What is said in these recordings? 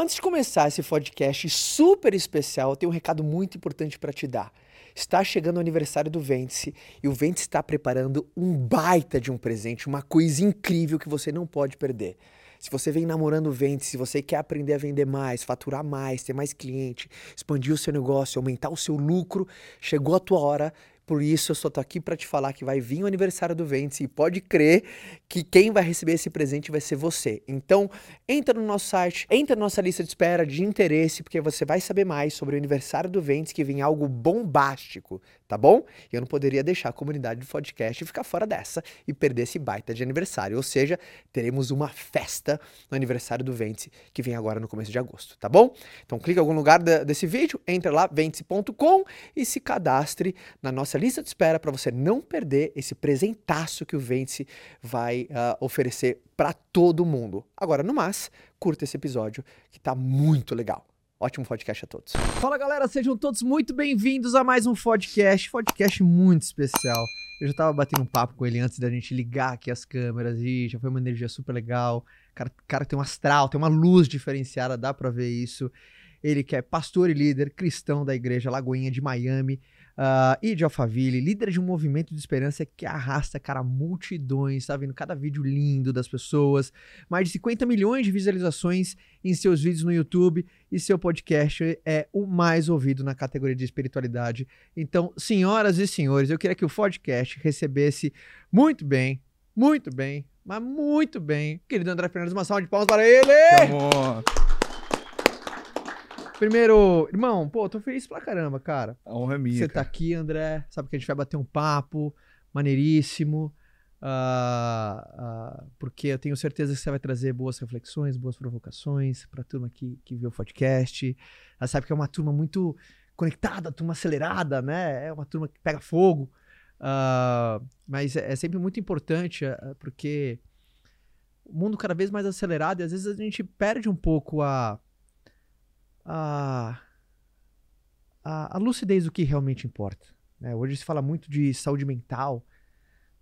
Pessoal, antes de começar esse podcast super especial, eu tenho um recado muito importante para te dar. Está chegando o aniversário do Vence e o Vence está preparando um baita de um presente, uma coisa incrível que você não pode perder. Se você vem namorando o Vente, se você quer aprender a vender mais, faturar mais, ter mais cliente, expandir o seu negócio, aumentar o seu lucro, chegou a tua hora por isso eu só tô aqui para te falar que vai vir o aniversário do Ventes e pode crer que quem vai receber esse presente vai ser você. Então, entra no nosso site, entra na nossa lista de espera de interesse, porque você vai saber mais sobre o aniversário do Ventes, que vem algo bombástico, tá bom? Eu não poderia deixar a comunidade do podcast ficar fora dessa e perder esse baita de aniversário. Ou seja, teremos uma festa no aniversário do Ventes, que vem agora no começo de agosto, tá bom? Então clica em algum lugar desse vídeo, entra lá, ventes.com e se cadastre na nossa lista de espera para você não perder esse presentaço que o Vence vai uh, oferecer para todo mundo. Agora, no mais, curta esse episódio que tá muito legal. Ótimo podcast a todos. Fala galera, sejam todos muito bem-vindos a mais um podcast, podcast muito especial. Eu já tava batendo um papo com ele antes da gente ligar aqui as câmeras e já foi uma energia super legal. Cara, cara tem um astral, tem uma luz diferenciada, dá pra ver isso. Ele que é pastor e líder cristão da igreja Lagoinha de Miami uh, e de Alphaville, líder de um movimento de esperança que arrasta, cara, multidões, tá vendo cada vídeo lindo das pessoas, mais de 50 milhões de visualizações em seus vídeos no YouTube e seu podcast é o mais ouvido na categoria de espiritualidade. Então, senhoras e senhores, eu queria que o podcast recebesse muito bem, muito bem, mas muito bem, querido André Fernandes, uma salva de palmas para ele! Amor. Primeiro, irmão, pô, tô feliz pra caramba, cara. A honra é minha. Você tá aqui, André. Sabe que a gente vai bater um papo maneiríssimo. Uh, uh, porque eu tenho certeza que você vai trazer boas reflexões, boas provocações pra turma que, que vê o podcast. Ela sabe que é uma turma muito conectada, turma acelerada, né? É uma turma que pega fogo. Uh, mas é, é, sempre muito importante, porque o mundo cada vez mais acelerado e às vezes a gente perde um pouco a a, a, a lucidez do que realmente importa. Né? Hoje se fala muito de saúde mental,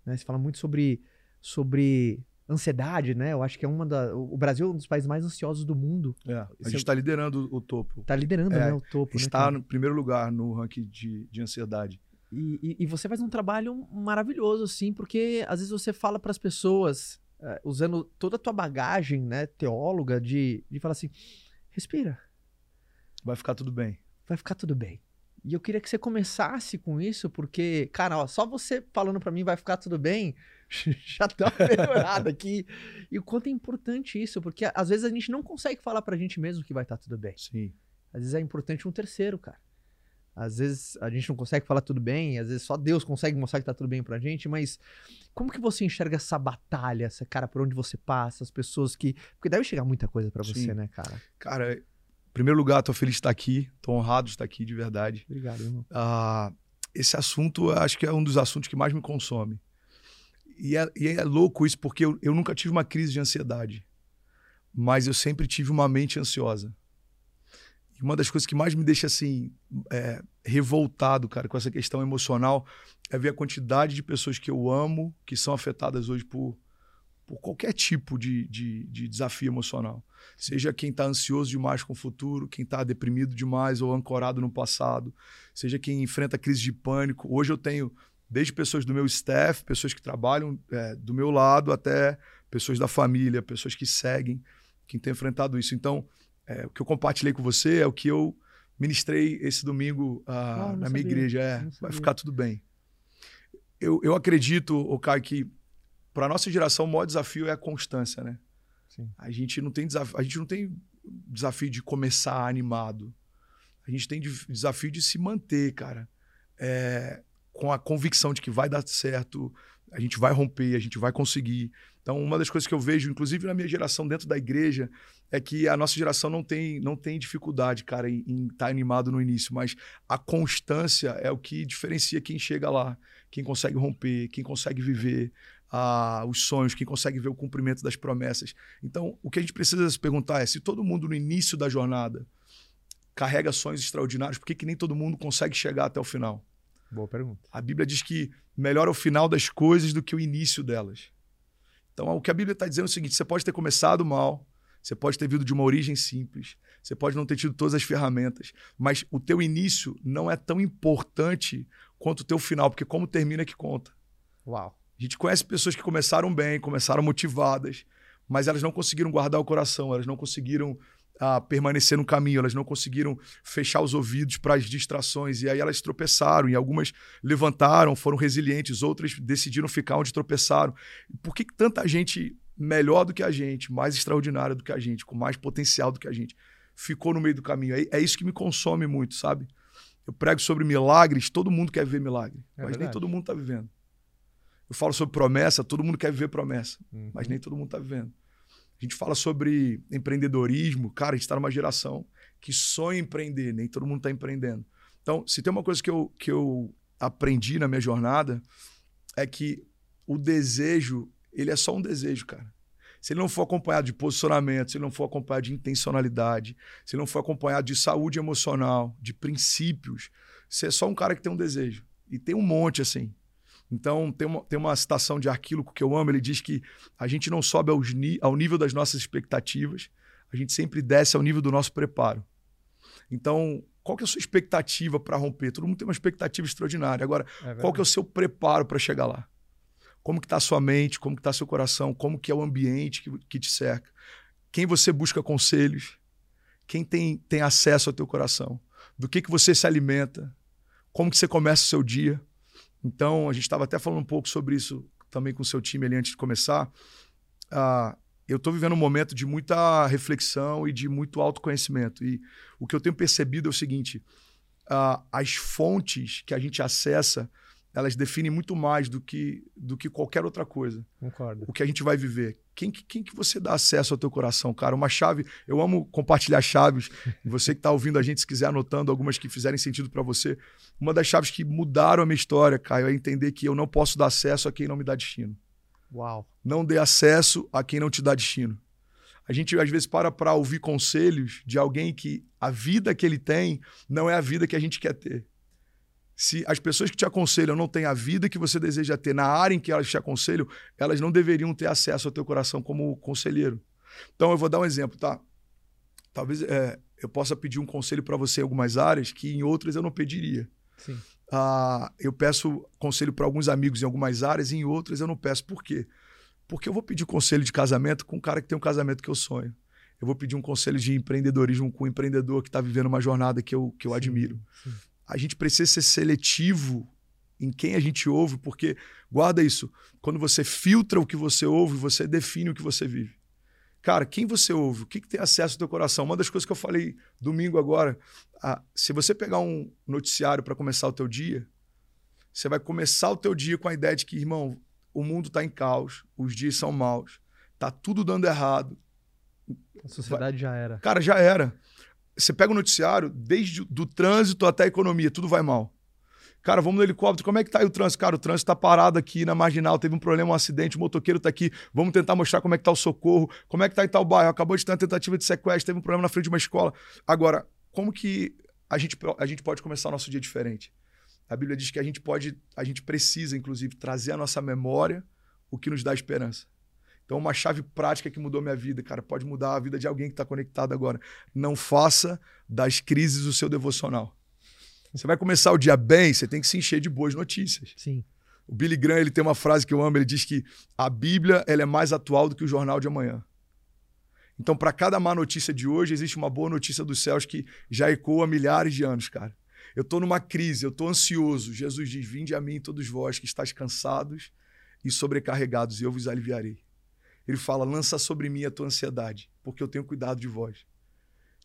né? se fala muito sobre, sobre ansiedade, né? Eu acho que é uma da. O Brasil é um dos países mais ansiosos do mundo. É, a gente está liderando o topo. Está liderando, é, né? O topo. Né, está né, no primeiro lugar no ranking de, de ansiedade. E, e, e, você faz um trabalho maravilhoso, assim, porque às vezes você fala para as pessoas, uh, usando toda a tua bagagem, né, teóloga, de, de falar assim: respira, Vai ficar tudo bem. Vai ficar tudo bem. E eu queria que você começasse com isso, porque, cara, ó, só você falando para mim vai ficar tudo bem, já tá melhorado aqui. E o quanto é importante isso, porque às vezes a gente não consegue falar pra gente mesmo que vai estar tá tudo bem. Sim. Às vezes é importante um terceiro, cara. Às vezes a gente não consegue falar tudo bem, às vezes só Deus consegue mostrar que tá tudo bem pra gente, mas como que você enxerga essa batalha, essa cara por onde você passa, as pessoas que. Porque deve chegar muita coisa para você, né, cara? Cara, em primeiro lugar, estou feliz de estar aqui, estou honrado de estar aqui, de verdade. Obrigado, irmão. Ah, esse assunto, acho que é um dos assuntos que mais me consome. E é, e é louco isso, porque eu, eu nunca tive uma crise de ansiedade, mas eu sempre tive uma mente ansiosa. E uma das coisas que mais me deixa assim é, revoltado, cara, com essa questão emocional, é ver a quantidade de pessoas que eu amo que são afetadas hoje por, por qualquer tipo de, de, de desafio emocional. Seja quem está ansioso demais com o futuro, quem está deprimido demais ou ancorado no passado, seja quem enfrenta crise de pânico. Hoje eu tenho desde pessoas do meu staff, pessoas que trabalham é, do meu lado, até pessoas da família, pessoas que seguem, quem tem enfrentado isso. Então, é, o que eu compartilhei com você é o que eu ministrei esse domingo ah, na minha igreja. É, vai ficar tudo bem. Eu, eu acredito, Caio, que para a nossa geração, o maior desafio é a constância, né? Sim. A gente não tem desafio, a gente não tem desafio de começar animado. A gente tem desafio de se manter, cara, é, com a convicção de que vai dar certo, a gente vai romper, a gente vai conseguir. Então, uma das coisas que eu vejo, inclusive na minha geração dentro da igreja, é que a nossa geração não tem, não tem dificuldade, cara, em estar tá animado no início, mas a constância é o que diferencia quem chega lá, quem consegue romper, quem consegue viver os sonhos, quem consegue ver o cumprimento das promessas. Então, o que a gente precisa se perguntar é se todo mundo no início da jornada carrega sonhos extraordinários, por que, que nem todo mundo consegue chegar até o final? Boa pergunta. A Bíblia diz que melhor é o final das coisas do que o início delas. Então, o que a Bíblia está dizendo é o seguinte: você pode ter começado mal, Você pode ter vindo de uma origem simples, você pode não ter tido todas as ferramentas, mas o teu início não é tão importante quanto o teu final, porque como termina é que conta. Uau. A gente conhece pessoas que começaram bem, começaram motivadas, mas elas não conseguiram guardar o coração, elas não conseguiram ah, permanecer no caminho, elas não conseguiram fechar os ouvidos para as distrações, e aí elas tropeçaram, e algumas levantaram, foram resilientes, outras decidiram ficar onde tropeçaram. Por que, que tanta gente melhor do que a gente, mais extraordinária do que a gente, com mais potencial do que a gente, ficou no meio do caminho? É, é isso que me consome muito, sabe? Eu prego sobre milagres, todo mundo quer ver milagre, é mas verdade. nem todo mundo está vivendo. Eu falo sobre promessa, todo mundo quer viver promessa, uhum. mas nem todo mundo está vivendo. A gente fala sobre empreendedorismo, cara, a gente está numa geração que sonha empreender, nem todo mundo está empreendendo. Então, se tem uma coisa que eu, que eu aprendi na minha jornada, é que o desejo, ele é só um desejo, cara. Se ele não for acompanhado de posicionamento, se ele não for acompanhado de intencionalidade, se ele não for acompanhado de saúde emocional, de princípios, você é só um cara que tem um desejo. E tem um monte assim. Então, tem uma, tem uma citação de Arquíloco que eu amo, ele diz que a gente não sobe aos, ao nível das nossas expectativas, a gente sempre desce ao nível do nosso preparo. Então, qual que é a sua expectativa para romper? Todo mundo tem uma expectativa extraordinária. Agora, é qual que é o seu preparo para chegar lá? Como que está a sua mente? Como que está seu coração? Como que é o ambiente que, que te cerca? Quem você busca conselhos? Quem tem, tem acesso ao teu coração? Do que, que você se alimenta? Como que você começa o seu dia? Então, a gente estava até falando um pouco sobre isso também com o seu time ali antes de começar. Uh, eu estou vivendo um momento de muita reflexão e de muito autoconhecimento. E o que eu tenho percebido é o seguinte: uh, as fontes que a gente acessa elas definem muito mais do que, do que qualquer outra coisa. Concordo. O que a gente vai viver. Quem, quem que você dá acesso ao teu coração, cara? Uma chave. Eu amo compartilhar chaves. Você que está ouvindo a gente, se quiser anotando algumas que fizerem sentido para você. Uma das chaves que mudaram a minha história, Caio, é entender que eu não posso dar acesso a quem não me dá destino. Uau. Não dê acesso a quem não te dá destino. A gente às vezes para para ouvir conselhos de alguém que a vida que ele tem não é a vida que a gente quer ter se as pessoas que te aconselham não têm a vida que você deseja ter na área em que elas te aconselham, elas não deveriam ter acesso ao teu coração como conselheiro. Então, eu vou dar um exemplo, tá? Talvez é, eu possa pedir um conselho para você em algumas áreas que em outras eu não pediria. Sim. Ah, eu peço conselho para alguns amigos em algumas áreas e em outras eu não peço. Por quê? Porque eu vou pedir conselho de casamento com um cara que tem um casamento que eu sonho. Eu vou pedir um conselho de empreendedorismo com um empreendedor que está vivendo uma jornada que eu, que eu sim, admiro. Sim a gente precisa ser seletivo em quem a gente ouve, porque guarda isso, quando você filtra o que você ouve, você define o que você vive. Cara, quem você ouve? O que, que tem acesso ao teu coração? Uma das coisas que eu falei domingo agora, ah, se você pegar um noticiário para começar o teu dia, você vai começar o teu dia com a ideia de que, irmão, o mundo está em caos, os dias são maus, tá tudo dando errado. A sociedade vai... já era. Cara, já era. Você pega o noticiário, desde do trânsito até a economia, tudo vai mal. Cara, vamos no helicóptero, como é que tá aí o trânsito? Cara, o trânsito tá parado aqui na marginal, teve um problema, um acidente, o motoqueiro tá aqui, vamos tentar mostrar como é que tá o socorro, como é que tá em tal bairro, acabou de ter uma tentativa de sequestro, teve um problema na frente de uma escola. Agora, como que a gente, a gente pode começar o nosso dia diferente? A Bíblia diz que a gente pode, a gente precisa, inclusive, trazer à nossa memória o que nos dá esperança. Então, uma chave prática que mudou minha vida, cara, pode mudar a vida de alguém que está conectado agora. Não faça das crises o seu devocional. Você vai começar o dia bem, você tem que se encher de boas notícias. Sim. O Billy Graham ele tem uma frase que eu amo, ele diz que a Bíblia ela é mais atual do que o jornal de amanhã. Então, para cada má notícia de hoje, existe uma boa notícia dos céus que já ecoa há milhares de anos, cara. Eu estou numa crise, eu estou ansioso. Jesus diz: Vinde a mim, todos vós que estáis cansados e sobrecarregados, e eu vos aliviarei. Ele fala: lança sobre mim a tua ansiedade, porque eu tenho cuidado de vós.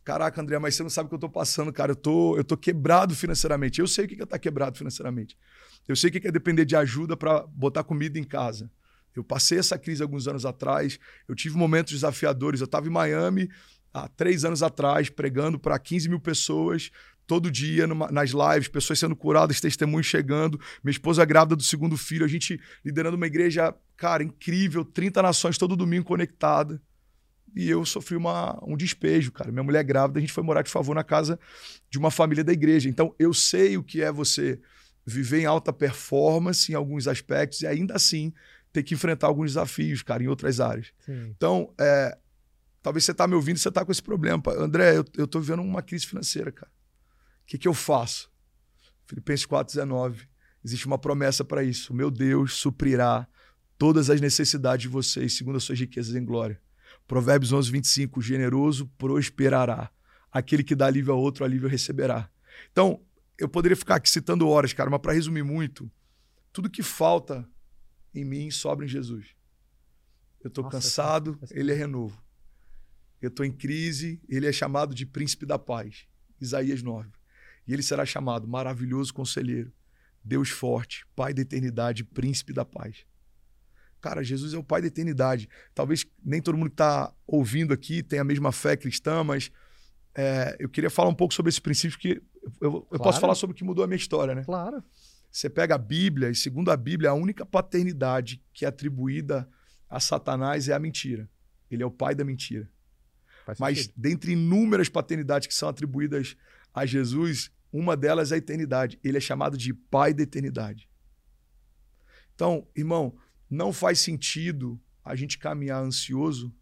Caraca, André, mas você não sabe o que eu tô passando, cara. Eu tô, eu tô quebrado financeiramente. Eu sei o que é estar tá quebrado financeiramente. Eu sei o que é depender de ajuda para botar comida em casa. Eu passei essa crise alguns anos atrás. Eu tive momentos desafiadores. Eu estava em Miami há três anos atrás, pregando para 15 mil pessoas, todo dia numa, nas lives, pessoas sendo curadas, testemunhos chegando, minha esposa grávida do segundo filho, a gente liderando uma igreja, cara, incrível, 30 nações todo domingo conectada. E eu sofri uma, um despejo, cara. Minha mulher grávida, a gente foi morar de favor na casa de uma família da igreja. Então, eu sei o que é você viver em alta performance em alguns aspectos e ainda assim ter que enfrentar alguns desafios, cara, em outras áreas. Sim. Então, é, Talvez você está me ouvindo e você está com esse problema. André, eu, eu tô vivendo uma crise financeira, cara. O que, que eu faço? Filipenses 4,19. Existe uma promessa para isso. O meu Deus suprirá todas as necessidades de vocês, segundo as suas riquezas em glória. Provérbios 11, 25. Generoso prosperará. Aquele que dá alívio a outro, alívio receberá. Então, eu poderia ficar aqui citando horas, cara, mas para resumir muito, tudo que falta em mim sobra em Jesus. Eu estou cansado, ele é renovo. Eu estou em crise, ele é chamado de príncipe da paz. Isaías 9. E ele será chamado maravilhoso conselheiro, Deus forte, Pai da eternidade, príncipe da paz. Cara, Jesus é o Pai da eternidade. Talvez nem todo mundo que está ouvindo aqui tenha a mesma fé cristã, mas é, eu queria falar um pouco sobre esse princípio, que eu, eu claro. posso falar sobre o que mudou a minha história, né? Claro. Você pega a Bíblia, e segundo a Bíblia, a única paternidade que é atribuída a Satanás é a mentira. Ele é o pai da mentira. Mas, dentre inúmeras paternidades que são atribuídas a Jesus, uma delas é a eternidade. Ele é chamado de pai da eternidade. Então, irmão, não faz sentido a gente caminhar ansioso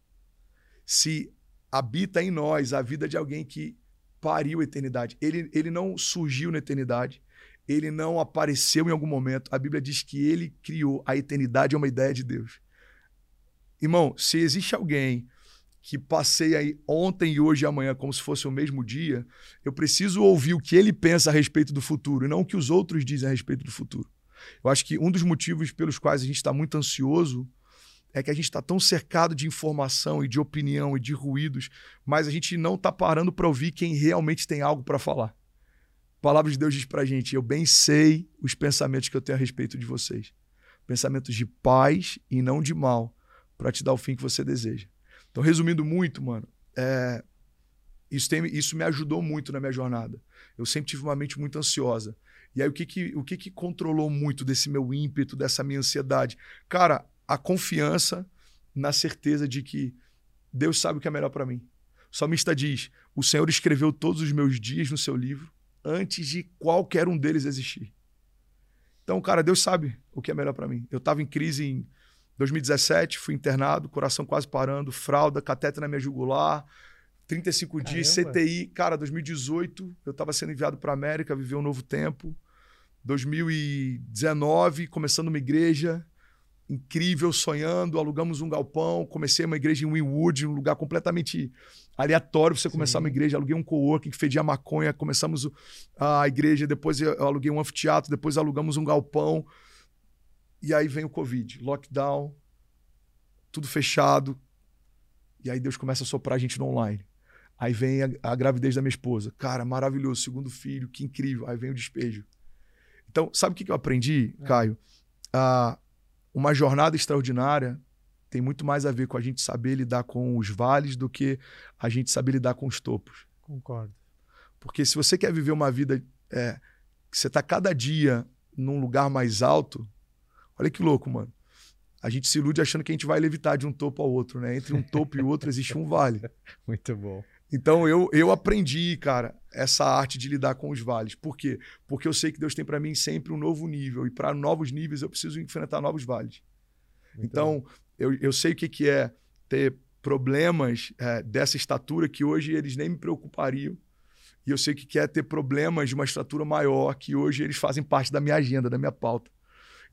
se habita em nós a vida de alguém que pariu a eternidade. Ele, ele não surgiu na eternidade, ele não apareceu em algum momento. A Bíblia diz que ele criou. A eternidade é uma ideia de Deus. Irmão, se existe alguém que passei aí ontem e hoje e amanhã como se fosse o mesmo dia, eu preciso ouvir o que ele pensa a respeito do futuro e não o que os outros dizem a respeito do futuro. Eu acho que um dos motivos pelos quais a gente está muito ansioso é que a gente está tão cercado de informação e de opinião e de ruídos, mas a gente não está parando para ouvir quem realmente tem algo para falar. A palavra de Deus diz para a gente: Eu bem sei os pensamentos que eu tenho a respeito de vocês. Pensamentos de paz e não de mal, para te dar o fim que você deseja. Então, resumindo muito, mano, é, isso, tem, isso me ajudou muito na minha jornada. Eu sempre tive uma mente muito ansiosa. E aí, o que que, o que que controlou muito desse meu ímpeto, dessa minha ansiedade? Cara, a confiança na certeza de que Deus sabe o que é melhor para mim. O salmista diz: O Senhor escreveu todos os meus dias no seu livro antes de qualquer um deles existir. Então, cara, Deus sabe o que é melhor para mim. Eu estava em crise em 2017, fui internado, coração quase parando, fralda, cateter na minha jugular, 35 Caramba. dias, CTI. Cara, 2018, eu estava sendo enviado para a América, viver um novo tempo. 2019, começando uma igreja incrível, sonhando, alugamos um galpão, comecei uma igreja em Winwood, um lugar completamente aleatório para você começar Sim. uma igreja. Aluguei um coworking que fedia maconha, começamos a igreja, depois eu aluguei um anfiteatro, depois alugamos um galpão. E aí vem o Covid, lockdown, tudo fechado. E aí Deus começa a soprar a gente no online. Aí vem a, a gravidez da minha esposa. Cara, maravilhoso, segundo filho, que incrível. Aí vem o despejo. Então, sabe o que eu aprendi, é. Caio? Ah, uma jornada extraordinária tem muito mais a ver com a gente saber lidar com os vales do que a gente saber lidar com os topos. Concordo. Porque se você quer viver uma vida é, que você está cada dia num lugar mais alto, Olha que louco, mano. A gente se ilude achando que a gente vai levitar de um topo ao outro, né? Entre um topo e outro existe um vale. Muito bom. Então eu, eu aprendi, cara, essa arte de lidar com os vales. Por quê? Porque eu sei que Deus tem para mim sempre um novo nível. E para novos níveis eu preciso enfrentar novos vales. Muito então eu, eu sei o que, que é ter problemas é, dessa estatura que hoje eles nem me preocupariam. E eu sei o que, que é ter problemas de uma estatura maior que hoje eles fazem parte da minha agenda, da minha pauta.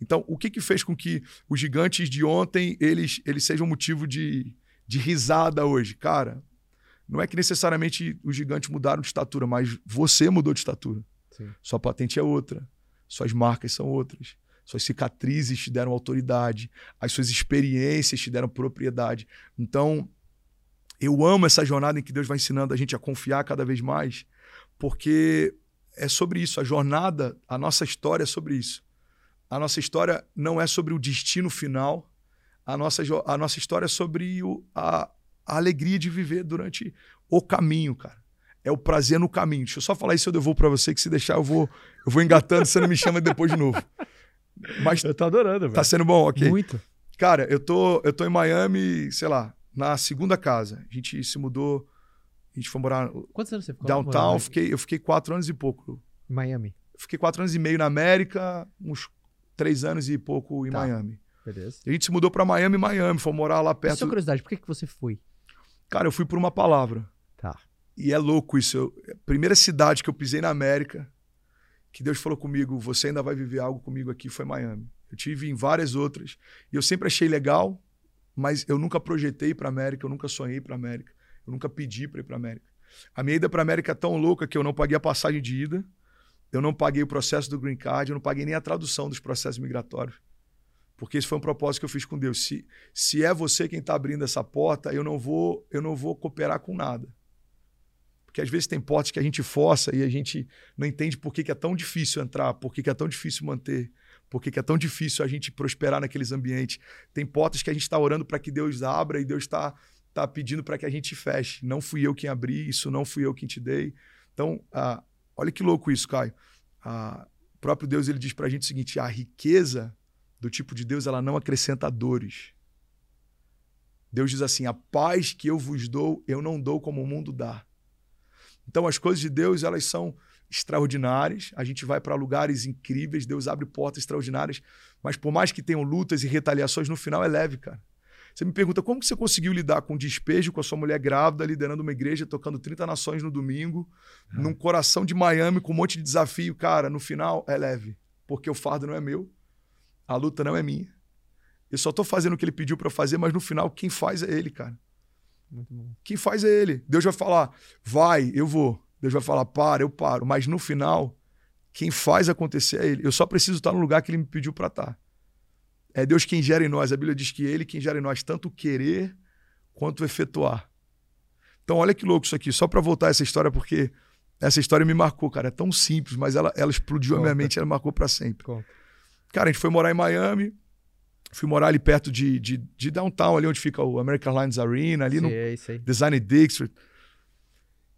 Então, o que, que fez com que os gigantes de ontem eles, eles sejam motivo de, de risada hoje? Cara, não é que necessariamente os gigantes mudaram de estatura, mas você mudou de estatura. Sim. Sua patente é outra, suas marcas são outras, suas cicatrizes te deram autoridade, as suas experiências te deram propriedade. Então, eu amo essa jornada em que Deus vai ensinando a gente a confiar cada vez mais, porque é sobre isso. A jornada, a nossa história é sobre isso. A nossa história não é sobre o destino final, a nossa, a nossa história é sobre o, a, a alegria de viver durante o caminho, cara. É o prazer no caminho. Deixa eu só falar isso, eu devolvo para você, que se deixar eu vou, eu vou engatando, você não me chama depois de novo. Mas eu tô adorando, velho. Tá sendo bom, ok? Muito. Cara, eu tô, eu tô em Miami, sei lá, na segunda casa. A gente se mudou, a gente foi morar... Quantos anos você ficou? Downtown, eu fiquei, eu fiquei quatro anos e pouco. Miami? Fiquei quatro anos e meio na América, uns três anos e pouco em tá. Miami. Beleza. A gente se mudou para Miami, Miami, foi morar lá perto. Só curiosidade, por que, que você foi? Cara, eu fui por uma palavra. Tá. E é louco isso. Eu, a primeira cidade que eu pisei na América, que Deus falou comigo, você ainda vai viver algo comigo aqui, foi Miami. Eu tive em várias outras. E eu sempre achei legal, mas eu nunca projetei para América, eu nunca sonhei para América, eu nunca pedi para ir para América. A minha ida para América é tão louca que eu não paguei a passagem de ida, eu não paguei o processo do green card, eu não paguei nem a tradução dos processos migratórios. Porque esse foi um propósito que eu fiz com Deus. Se, se é você quem está abrindo essa porta, eu não vou eu não vou cooperar com nada. Porque às vezes tem portas que a gente força e a gente não entende por que, que é tão difícil entrar, por que, que é tão difícil manter, por que, que é tão difícil a gente prosperar naqueles ambientes. Tem portas que a gente está orando para que Deus abra e Deus está tá pedindo para que a gente feche. Não fui eu quem abri, isso não fui eu quem te dei. Então, ah, olha que louco isso, Caio. Ah, o próprio Deus ele diz para a gente o seguinte: a riqueza do tipo de Deus ela não acrescenta dores. Deus diz assim: a paz que eu vos dou, eu não dou como o mundo dá. Então, as coisas de Deus elas são extraordinárias. A gente vai para lugares incríveis, Deus abre portas extraordinárias, mas por mais que tenham lutas e retaliações, no final é leve, cara. Você me pergunta como que você conseguiu lidar com despejo com a sua mulher grávida, liderando uma igreja, tocando 30 nações no domingo, uhum. num coração de Miami com um monte de desafio. Cara, no final é leve, porque o fardo não é meu, a luta não é minha. Eu só tô fazendo o que ele pediu para fazer, mas no final quem faz é ele, cara. Quem faz é ele. Deus vai falar, vai, eu vou. Deus vai falar, para, eu paro. Mas no final, quem faz acontecer é ele. Eu só preciso estar no lugar que ele me pediu para estar. É Deus quem gera em nós. A Bíblia diz que ele quem gera em nós tanto querer quanto efetuar. Então, olha que louco isso aqui. Só para voltar essa história, porque essa história me marcou, cara. É tão simples, mas ela, ela explodiu Conta. a minha mente, ela marcou para sempre. Conta. Cara, a gente foi morar em Miami. Fui morar ali perto de, de, de downtown, ali onde fica o American Airlines Arena, ali no Design District.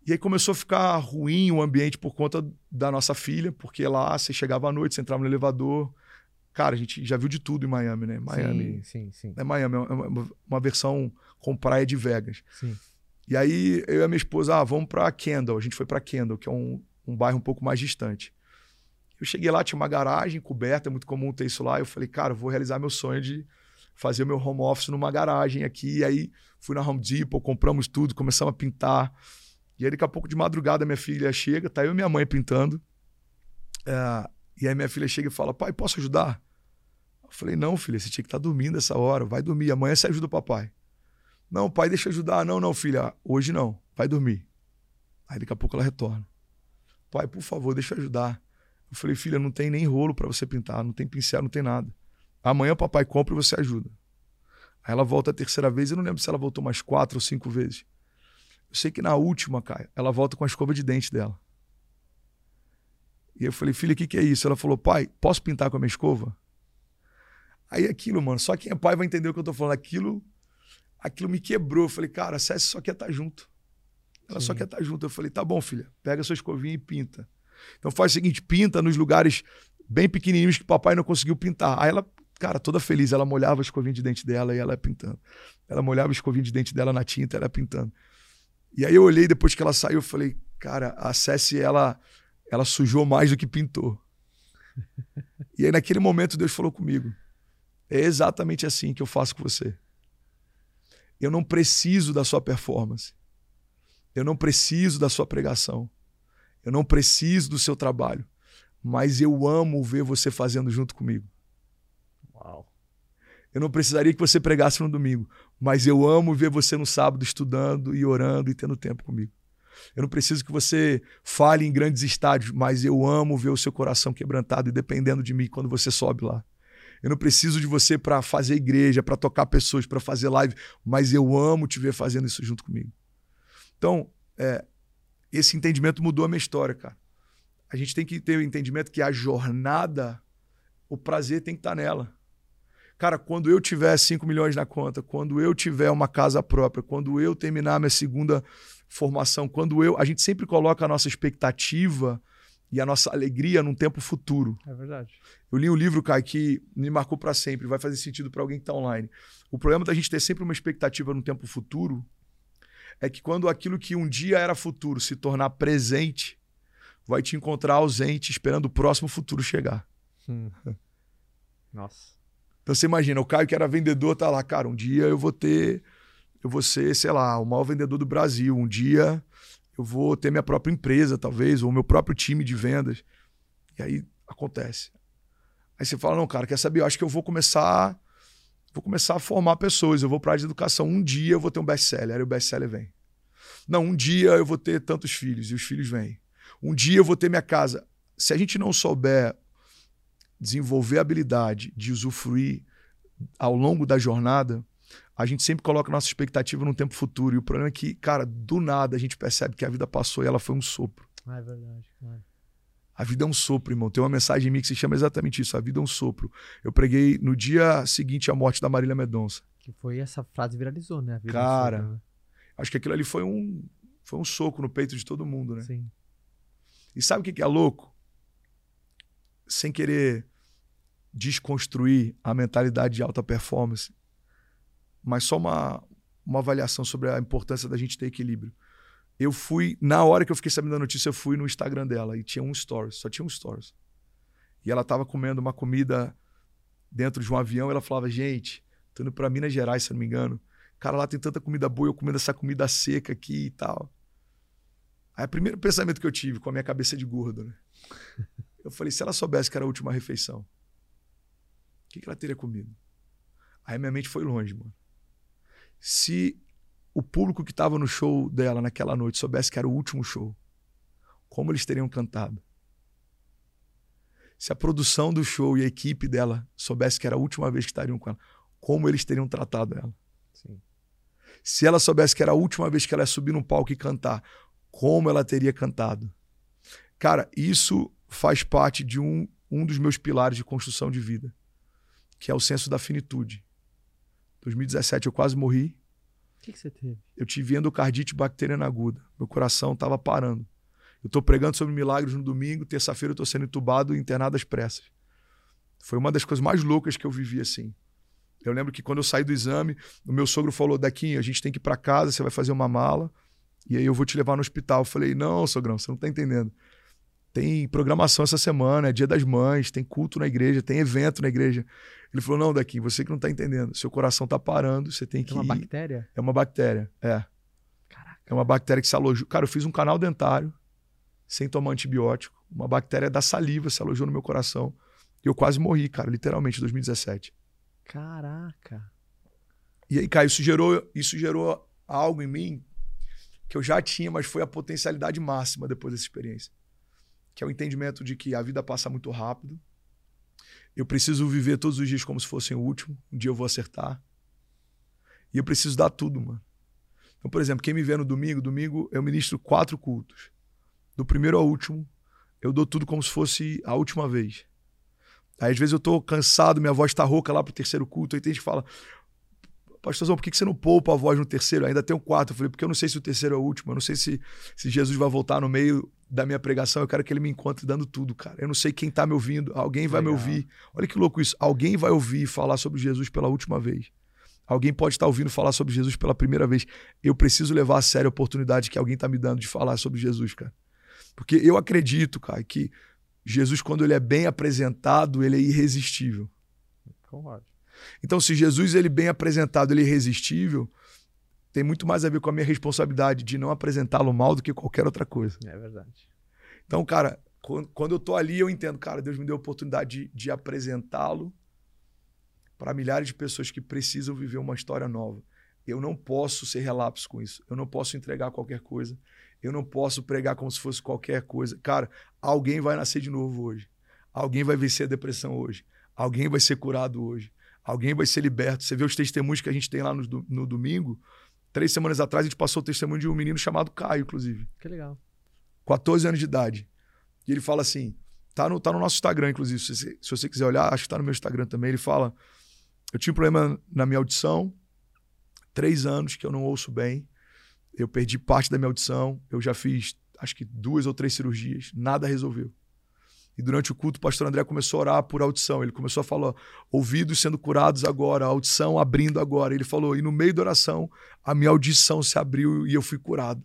E aí começou a ficar ruim o ambiente por conta da nossa filha, porque lá você chegava à noite, você entrava no elevador, Cara, a gente já viu de tudo em Miami, né? Miami. Sim, sim, sim. É Miami, é uma, uma versão com praia de Vegas. Sim. E aí eu e a minha esposa, ah, vamos para Kendall. A gente foi para Kendall, que é um, um bairro um pouco mais distante. Eu cheguei lá, tinha uma garagem coberta, é muito comum ter isso lá. Eu falei, cara, vou realizar meu sonho de fazer o meu home office numa garagem aqui. E aí fui na Home Depot, compramos tudo, começamos a pintar. E aí daqui a pouco de madrugada minha filha chega, tá eu e minha mãe pintando. É, e aí minha filha chega e fala: Pai, posso ajudar? Eu falei: Não, filha, você tinha que estar tá dormindo essa hora. Vai dormir. Amanhã você ajuda o papai. Não, pai, deixa eu ajudar. Não, não, filha. Hoje não. Vai dormir. Aí daqui a pouco ela retorna. Pai, por favor, deixa eu ajudar. Eu falei: Filha, não tem nem rolo para você pintar. Não tem pincel, não tem nada. Amanhã o papai compra e você ajuda. Aí ela volta a terceira vez. Eu não lembro se ela voltou mais quatro ou cinco vezes. Eu sei que na última, Caio, ela volta com a escova de dente dela. E eu falei, filha, o que, que é isso? Ela falou, pai, posso pintar com a minha escova? Aí aquilo, mano, só quem é pai vai entender o que eu tô falando. Aquilo, aquilo me quebrou. Eu falei, cara, a César só quer estar tá junto. Ela Sim. só quer estar tá junto. Eu falei, tá bom, filha, pega a sua escovinha e pinta. Então faz o seguinte, pinta nos lugares bem pequenininhos que papai não conseguiu pintar. Aí ela, cara, toda feliz, ela molhava a escovinha de dente dela e ela pintando. Ela molhava a escovinha de dente dela na tinta, ela pintando. E aí eu olhei depois que ela saiu, eu falei, cara, a Cessi, ela ela sujou mais do que pintou. e aí, naquele momento, Deus falou comigo: é exatamente assim que eu faço com você. Eu não preciso da sua performance. Eu não preciso da sua pregação. Eu não preciso do seu trabalho. Mas eu amo ver você fazendo junto comigo. Uau. Eu não precisaria que você pregasse no domingo, mas eu amo ver você no sábado estudando e orando e tendo tempo comigo. Eu não preciso que você fale em grandes estádios, mas eu amo ver o seu coração quebrantado e dependendo de mim quando você sobe lá. Eu não preciso de você para fazer igreja, para tocar pessoas, para fazer live, mas eu amo te ver fazendo isso junto comigo. Então, é, esse entendimento mudou a minha história, cara. A gente tem que ter o entendimento que a jornada, o prazer tem que estar tá nela. Cara, quando eu tiver 5 milhões na conta, quando eu tiver uma casa própria, quando eu terminar minha segunda formação, quando eu. A gente sempre coloca a nossa expectativa e a nossa alegria num tempo futuro. É verdade. Eu li um livro, Kai, que me marcou para sempre, vai fazer sentido para alguém que está online. O problema da gente ter sempre uma expectativa no tempo futuro é que quando aquilo que um dia era futuro se tornar presente, vai te encontrar ausente esperando o próximo futuro chegar. Hum. Nossa. Então você imagina, o Caio que era vendedor tá lá, cara, um dia eu vou ter eu vou ser, sei lá, o maior vendedor do Brasil. Um dia eu vou ter minha própria empresa, talvez, ou meu próprio time de vendas. E aí acontece. Aí você fala, não, cara, quer saber? Eu acho que eu vou começar, vou começar a formar pessoas. Eu vou para a área de educação. Um dia eu vou ter um best-seller. Aí o best-seller vem. Não, um dia eu vou ter tantos filhos e os filhos vêm. Um dia eu vou ter minha casa. Se a gente não souber desenvolver a habilidade de usufruir ao longo da jornada, a gente sempre coloca nossa expectativa no tempo futuro. E o problema é que, cara, do nada a gente percebe que a vida passou e ela foi um sopro. Ah, é verdade, claro. A vida é um sopro, irmão. Tem uma mensagem em mim que se chama exatamente isso. A vida é um sopro. Eu preguei no dia seguinte à morte da Marília Medonça. Que foi essa frase viralizou, né? Cara, sopro, né? acho que aquilo ali foi um, foi um soco no peito de todo mundo, né? Sim. E sabe o que é louco? Sem querer desconstruir a mentalidade de alta performance, mas só uma, uma avaliação sobre a importância da gente ter equilíbrio. Eu fui, na hora que eu fiquei sabendo da notícia, eu fui no Instagram dela e tinha um stories, só tinha um stories. E ela estava comendo uma comida dentro de um avião e ela falava: Gente, tô indo para Minas Gerais, se não me engano. Cara, lá tem tanta comida boa, eu comendo essa comida seca aqui e tal. Aí, o primeiro pensamento que eu tive com a minha cabeça de gordo, né? Eu falei: se ela soubesse que era a última refeição, o que, que ela teria comido? Aí minha mente foi longe, mano se o público que estava no show dela naquela noite soubesse que era o último show, como eles teriam cantado? Se a produção do show e a equipe dela soubesse que era a última vez que estariam com ela, como eles teriam tratado ela? Sim. Se ela soubesse que era a última vez que ela ia subir no palco e cantar, como ela teria cantado? Cara, isso faz parte de um, um dos meus pilares de construção de vida, que é o senso da finitude. 2017 eu quase morri. O que, que, você teve? Eu tive endocardite bacteriana aguda. Meu coração estava parando. Eu estou pregando sobre milagres no domingo, terça-feira eu estou sendo entubado e internado às pressas. Foi uma das coisas mais loucas que eu vivi assim. Eu lembro que quando eu saí do exame, o meu sogro falou: Daquinho, a gente tem que ir para casa, você vai fazer uma mala e aí eu vou te levar no hospital. Eu falei: Não, sogrão, você não está entendendo. Tem programação essa semana, é dia das mães, tem culto na igreja, tem evento na igreja. Ele falou: não, daqui, você que não tá entendendo. Seu coração tá parando, você tem que. É uma ir. bactéria? É uma bactéria, é. Caraca. É uma bactéria que se alojou. Cara, eu fiz um canal dentário sem tomar antibiótico. Uma bactéria da saliva se alojou no meu coração. E eu quase morri, cara, literalmente, em 2017. Caraca. E aí, cara, isso gerou, isso gerou algo em mim que eu já tinha, mas foi a potencialidade máxima depois dessa experiência. Que é o entendimento de que a vida passa muito rápido eu preciso viver todos os dias como se fossem o último. Um dia eu vou acertar. E eu preciso dar tudo, mano. Então, por exemplo, quem me vê no domingo, domingo eu ministro quatro cultos. Do primeiro ao último, eu dou tudo como se fosse a última vez. Aí, às vezes eu tô cansado, minha voz tá rouca lá pro terceiro culto, aí tem gente que fala, pastorzão, por que você não poupa a voz no terceiro? Ainda tem um quarto. Eu falei, porque eu não sei se o terceiro é o último, eu não sei se, se Jesus vai voltar no meio da minha pregação, eu quero que ele me encontre dando tudo, cara. Eu não sei quem tá me ouvindo, alguém vai Legal. me ouvir. Olha que louco isso. Alguém vai ouvir falar sobre Jesus pela última vez. Alguém pode estar ouvindo falar sobre Jesus pela primeira vez. Eu preciso levar a sério a oportunidade que alguém tá me dando de falar sobre Jesus, cara. Porque eu acredito, cara, que Jesus, quando ele é bem apresentado, ele é irresistível. Concordo. Então, se Jesus ele bem apresentado, ele é irresistível, tem muito mais a ver com a minha responsabilidade de não apresentá-lo mal do que qualquer outra coisa. É verdade. Então, cara, quando eu tô ali, eu entendo, cara, Deus me deu a oportunidade de, de apresentá-lo para milhares de pessoas que precisam viver uma história nova. Eu não posso ser relapso com isso. Eu não posso entregar qualquer coisa. Eu não posso pregar como se fosse qualquer coisa. Cara, alguém vai nascer de novo hoje. Alguém vai vencer a depressão hoje. Alguém vai ser curado hoje. Alguém vai ser liberto. Você vê os testemunhos que a gente tem lá no, no domingo. Três semanas atrás, a gente passou o testemunho de um menino chamado Caio, inclusive. Que legal. 14 anos de idade. E ele fala assim: tá no, tá no nosso Instagram, inclusive. Se, se você quiser olhar, acho que tá no meu Instagram também. Ele fala: Eu tinha um problema na minha audição, três anos que eu não ouço bem. Eu perdi parte da minha audição. Eu já fiz, acho que duas ou três cirurgias. Nada resolveu. E durante o culto, o pastor André começou a orar por audição. Ele começou a falar: ouvidos sendo curados agora, audição abrindo agora. Ele falou, e no meio da oração, a minha audição se abriu e eu fui curado.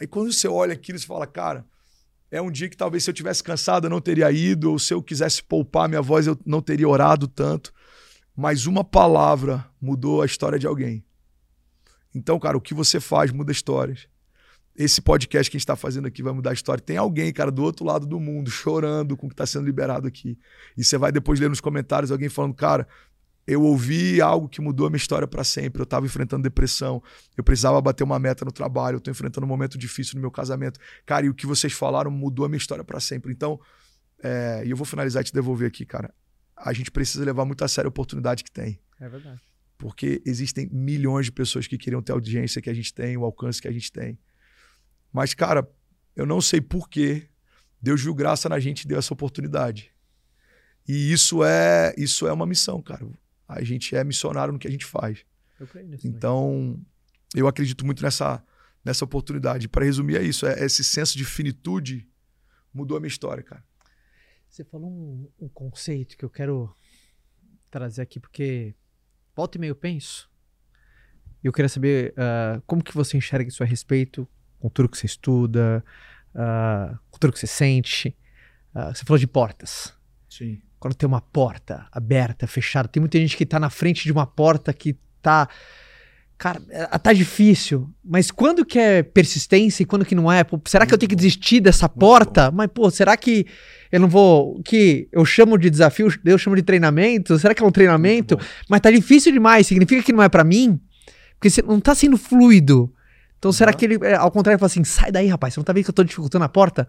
Aí quando você olha aquilo, você fala, cara, é um dia que talvez se eu tivesse cansado eu não teria ido, ou se eu quisesse poupar minha voz eu não teria orado tanto. Mas uma palavra mudou a história de alguém. Então, cara, o que você faz muda histórias. Esse podcast que a gente está fazendo aqui vai mudar a história. Tem alguém, cara, do outro lado do mundo, chorando com o que está sendo liberado aqui. E você vai depois ler nos comentários alguém falando, cara, eu ouvi algo que mudou a minha história para sempre. Eu estava enfrentando depressão, eu precisava bater uma meta no trabalho, eu estou enfrentando um momento difícil no meu casamento. Cara, e o que vocês falaram mudou a minha história para sempre. Então, é, e eu vou finalizar e te devolver aqui, cara. A gente precisa levar muito a sério a oportunidade que tem. É verdade. Porque existem milhões de pessoas que queriam ter a audiência que a gente tem, o alcance que a gente tem. Mas, cara, eu não sei por que Deus viu graça na gente e deu essa oportunidade. E isso é, isso é uma missão, cara. A gente é missionário no que a gente faz. Eu. Então, eu acredito muito nessa, nessa oportunidade. Para resumir, é isso. É esse senso de finitude mudou a minha história, cara. Você falou um, um conceito que eu quero trazer aqui, porque volta e meio penso. Eu queria saber uh, como que você enxerga isso a respeito com tudo que você estuda, uh, com tudo que você sente. Uh, você falou de portas. Sim. Quando tem uma porta aberta, fechada, tem muita gente que tá na frente de uma porta que tá. Cara, tá difícil, mas quando que é persistência e quando que não é? Pô, será que eu tenho que desistir dessa porta? Mas, pô, será que eu não vou. Que eu chamo de desafio, eu chamo de treinamento? Será que é um treinamento? Mas tá difícil demais, significa que não é para mim? Porque não tá sendo fluido. Então, uhum. será que ele, é, ao contrário, fala assim: sai daí, rapaz, você não tá vendo que eu tô dificultando a porta?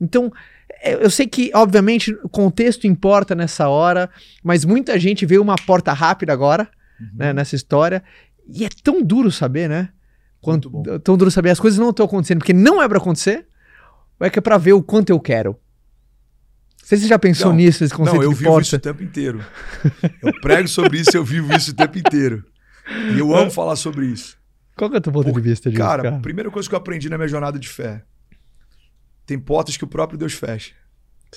Então, é, eu sei que, obviamente, o contexto importa nessa hora, mas muita gente vê uma porta rápida agora, uhum. né, nessa história, e é tão duro saber, né? Quanto, tão duro saber as coisas não estão acontecendo porque não é para acontecer, ou é que é pra ver o quanto eu quero? Não sei se você já pensou não, nisso, esse conceito Não, eu vivo porta. isso o tempo inteiro. Eu prego sobre isso, eu vivo isso o tempo inteiro. E eu amo falar sobre isso. Qual que é o teu ponto Por, de vista disso, cara? Cara, a primeira coisa que eu aprendi na minha jornada de fé. Tem portas que o próprio Deus fecha.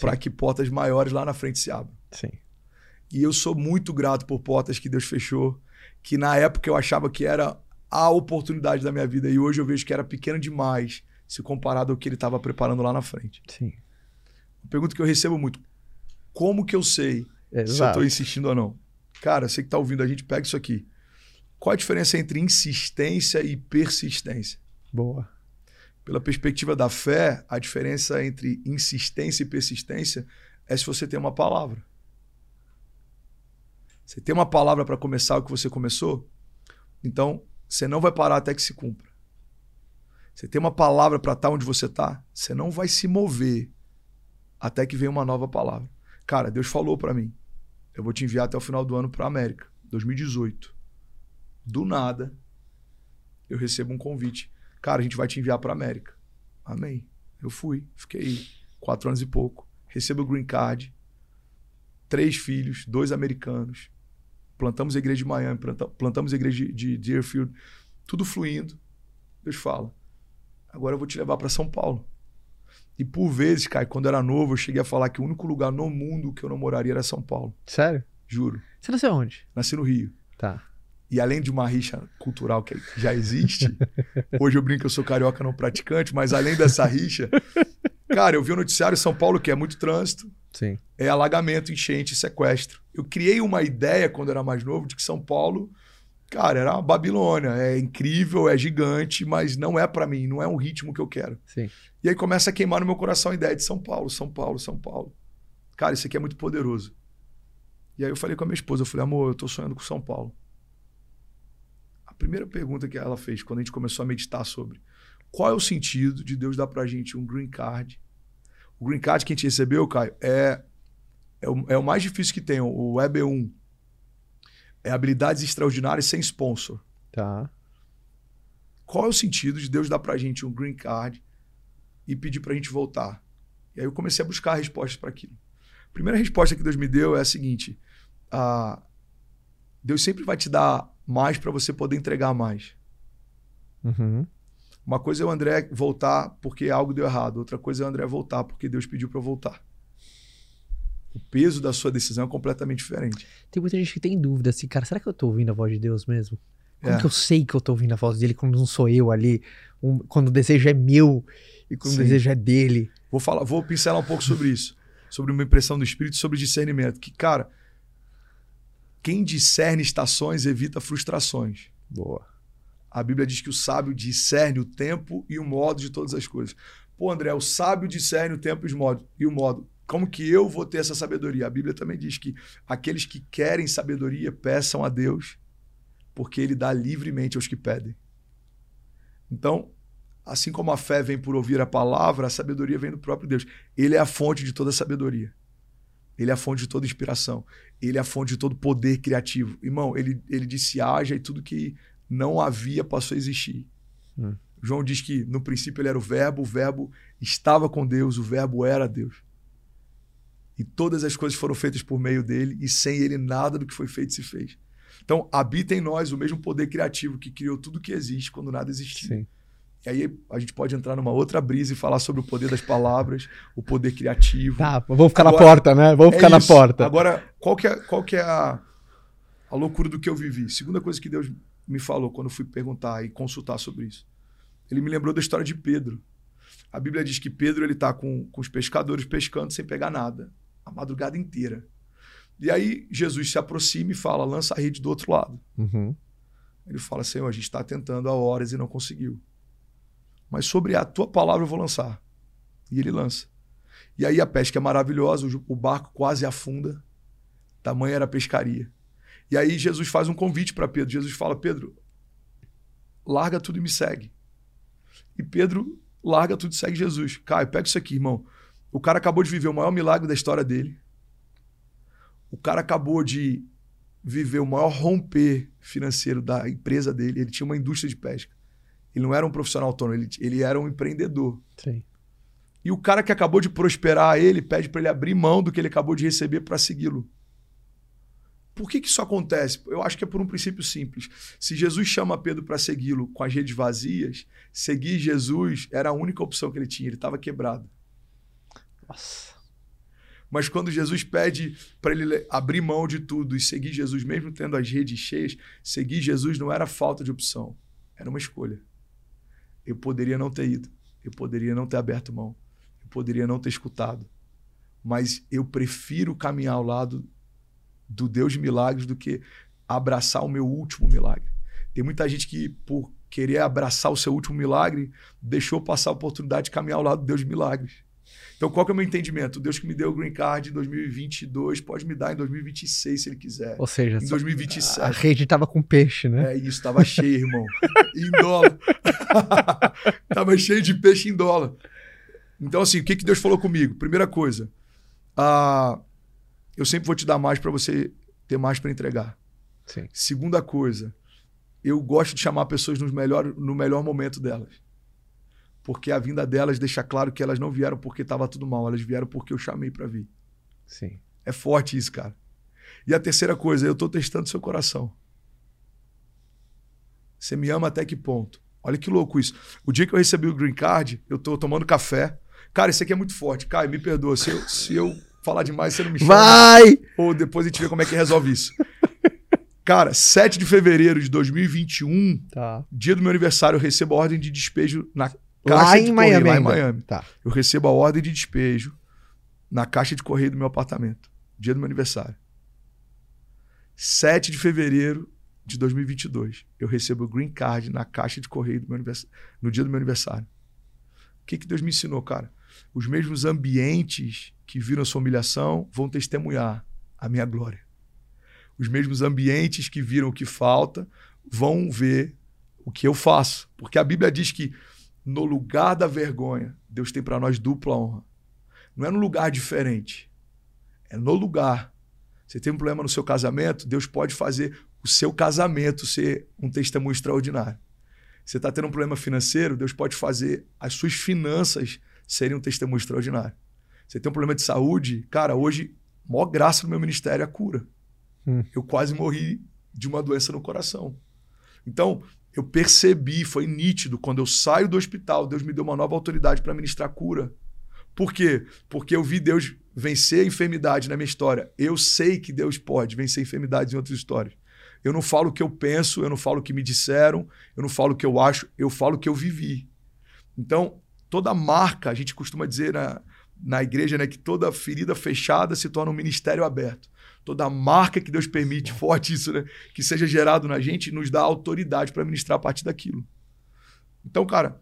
para que portas maiores lá na frente se abram. Sim. E eu sou muito grato por portas que Deus fechou, que na época eu achava que era a oportunidade da minha vida e hoje eu vejo que era pequena demais se comparado ao que ele estava preparando lá na frente. Sim. Uma pergunta que eu recebo muito: como que eu sei Exato. se eu estou insistindo ou não? Cara, você que está ouvindo a gente, pega isso aqui. Qual a diferença entre insistência e persistência? Boa. Pela perspectiva da fé, a diferença entre insistência e persistência é se você tem uma palavra. Você tem uma palavra para começar o que você começou, então você não vai parar até que se cumpra. Você tem uma palavra para estar tá onde você está, você não vai se mover até que venha uma nova palavra. Cara, Deus falou para mim, eu vou te enviar até o final do ano para a América, 2018 do nada, eu recebo um convite. Cara, a gente vai te enviar para América. Amém. Eu fui, fiquei quatro anos e pouco. Recebo o green card, três filhos, dois americanos. Plantamos a igreja de Miami, plantamos a igreja de Deerfield, tudo fluindo. Deus fala: agora eu vou te levar para São Paulo. E por vezes, Caio, quando eu era novo, eu cheguei a falar que o único lugar no mundo que eu não moraria era São Paulo. Sério? Juro. Você nasceu onde? Nasci no Rio. Tá. E além de uma rixa cultural que já existe, hoje eu brinco que eu sou carioca não praticante, mas além dessa rixa, cara, eu vi o noticiário em São Paulo que é muito trânsito, Sim. é alagamento, enchente, sequestro. Eu criei uma ideia quando era mais novo de que São Paulo, cara, era uma Babilônia, é incrível, é gigante, mas não é para mim, não é um ritmo que eu quero. Sim. E aí começa a queimar no meu coração a ideia de São Paulo, São Paulo, São Paulo. Cara, isso aqui é muito poderoso. E aí eu falei com a minha esposa, eu falei, amor, eu tô sonhando com São Paulo primeira pergunta que ela fez quando a gente começou a meditar sobre qual é o sentido de Deus dar pra gente um green card. O green card que a gente recebeu, Caio, é, é, o, é o mais difícil que tem, o EB1. É habilidades extraordinárias sem sponsor. Tá. Qual é o sentido de Deus dar pra gente um green card e pedir pra gente voltar? E aí eu comecei a buscar respostas para aquilo. A primeira resposta que Deus me deu é a seguinte: ah, Deus sempre vai te dar mais para você poder entregar mais. Uhum. Uma coisa é o André voltar porque algo deu errado, outra coisa é o André voltar porque Deus pediu para voltar. O peso da sua decisão é completamente diferente. Tem muita gente que tem dúvida assim, cara, será que eu tô ouvindo a voz de Deus mesmo? Como é. que eu sei que eu tô ouvindo a voz dele quando não sou eu ali? Um, quando o desejo é meu e quando Sim. o desejo é dele? Vou falar, vou pincelar um pouco sobre isso, sobre uma impressão do Espírito, sobre discernimento. Que cara, quem discerne estações evita frustrações. Boa. A Bíblia diz que o sábio discerne o tempo e o modo de todas as coisas. Pô, André, o sábio discerne o tempo e o modo. E o modo. Como que eu vou ter essa sabedoria? A Bíblia também diz que aqueles que querem sabedoria peçam a Deus, porque ele dá livremente aos que pedem. Então, assim como a fé vem por ouvir a palavra, a sabedoria vem do próprio Deus. Ele é a fonte de toda sabedoria. Ele é a fonte de toda inspiração. Ele é a fonte de todo poder criativo. Irmão, ele, ele disse haja e tudo que não havia passou a existir. Hum. João diz que no princípio ele era o verbo, o verbo estava com Deus, o verbo era Deus. E todas as coisas foram feitas por meio dele, e sem ele nada do que foi feito se fez. Então, habita em nós o mesmo poder criativo que criou tudo que existe quando nada existia. Sim. E aí a gente pode entrar numa outra brisa e falar sobre o poder das palavras, o poder criativo. Tá, vamos ficar Agora, na porta, né? Vamos é ficar isso. na porta. Agora, qual que é, qual que é a, a loucura do que eu vivi? Segunda coisa que Deus me falou quando eu fui perguntar e consultar sobre isso. Ele me lembrou da história de Pedro. A Bíblia diz que Pedro ele está com, com os pescadores pescando sem pegar nada a madrugada inteira. E aí Jesus se aproxima e fala: lança a rede do outro lado. Uhum. Ele fala: Senhor, a gente está tentando há horas e não conseguiu. Mas sobre a tua palavra eu vou lançar. E ele lança. E aí a pesca é maravilhosa, o barco quase afunda. Tamanha era a pescaria. E aí Jesus faz um convite para Pedro. Jesus fala: Pedro, larga tudo e me segue. E Pedro larga tudo e segue Jesus. Caio, pega isso aqui, irmão. O cara acabou de viver o maior milagre da história dele. O cara acabou de viver o maior romper financeiro da empresa dele. Ele tinha uma indústria de pesca. Ele não era um profissional autônomo, ele, ele era um empreendedor. Sim. E o cara que acabou de prosperar ele pede para ele abrir mão do que ele acabou de receber para segui-lo. Por que, que isso acontece? Eu acho que é por um princípio simples. Se Jesus chama Pedro para segui-lo com as redes vazias, seguir Jesus era a única opção que ele tinha. Ele estava quebrado. Nossa. Mas quando Jesus pede para ele abrir mão de tudo e seguir Jesus, mesmo tendo as redes cheias, seguir Jesus não era falta de opção, era uma escolha. Eu poderia não ter ido, eu poderia não ter aberto mão, eu poderia não ter escutado, mas eu prefiro caminhar ao lado do Deus de milagres do que abraçar o meu último milagre. Tem muita gente que, por querer abraçar o seu último milagre, deixou passar a oportunidade de caminhar ao lado do Deus de milagres. Então, qual que é o meu entendimento? Deus que me deu o green card em 2022 pode me dar em 2026, se ele quiser. Ou seja, em 2027. A rede estava com peixe, né? É isso, estava cheio, irmão. em dólar. Estava cheio de peixe em dólar. Então, assim, o que, que Deus falou comigo? Primeira coisa, uh, eu sempre vou te dar mais para você ter mais para entregar. Sim. Segunda coisa, eu gosto de chamar pessoas no melhor, no melhor momento delas porque a vinda delas deixa claro que elas não vieram porque estava tudo mal, elas vieram porque eu chamei para vir. Sim. É forte isso, cara. E a terceira coisa, eu estou testando seu coração. Você me ama até que ponto? Olha que louco isso. O dia que eu recebi o green card, eu estou tomando café. Cara, isso aqui é muito forte. Caio, me perdoa. Se eu, se eu falar demais, você não me chama. Vai! Ou depois a gente vê como é que resolve isso. Cara, 7 de fevereiro de 2021, tá. dia do meu aniversário, eu recebo a ordem de despejo na lá em Miami. Lá em Miami. Tá. Eu recebo a ordem de despejo na caixa de correio do meu apartamento, dia do meu aniversário. 7 de fevereiro de 2022, eu recebo o green card na caixa de correio do meu no dia do meu aniversário. O que, que Deus me ensinou, cara? Os mesmos ambientes que viram a sua humilhação vão testemunhar a minha glória. Os mesmos ambientes que viram o que falta vão ver o que eu faço. Porque a Bíblia diz que no lugar da vergonha, Deus tem para nós dupla honra. Não é no lugar diferente, é no lugar. Você tem um problema no seu casamento, Deus pode fazer o seu casamento ser um testemunho extraordinário. Você está tendo um problema financeiro, Deus pode fazer as suas finanças serem um testemunho extraordinário. Você tem um problema de saúde, cara, hoje, maior graça no meu ministério é a cura. Hum. Eu quase morri de uma doença no coração. Então, eu percebi, foi nítido, quando eu saio do hospital, Deus me deu uma nova autoridade para ministrar cura. Por quê? Porque eu vi Deus vencer a enfermidade na minha história. Eu sei que Deus pode vencer enfermidades em outras histórias. Eu não falo o que eu penso, eu não falo o que me disseram, eu não falo o que eu acho, eu falo o que eu vivi. Então, toda marca, a gente costuma dizer na, na igreja, né? Que toda ferida fechada se torna um ministério aberto. Toda marca que Deus permite, forte isso, né? Que seja gerado na gente, nos dá autoridade para ministrar a partir daquilo. Então, cara,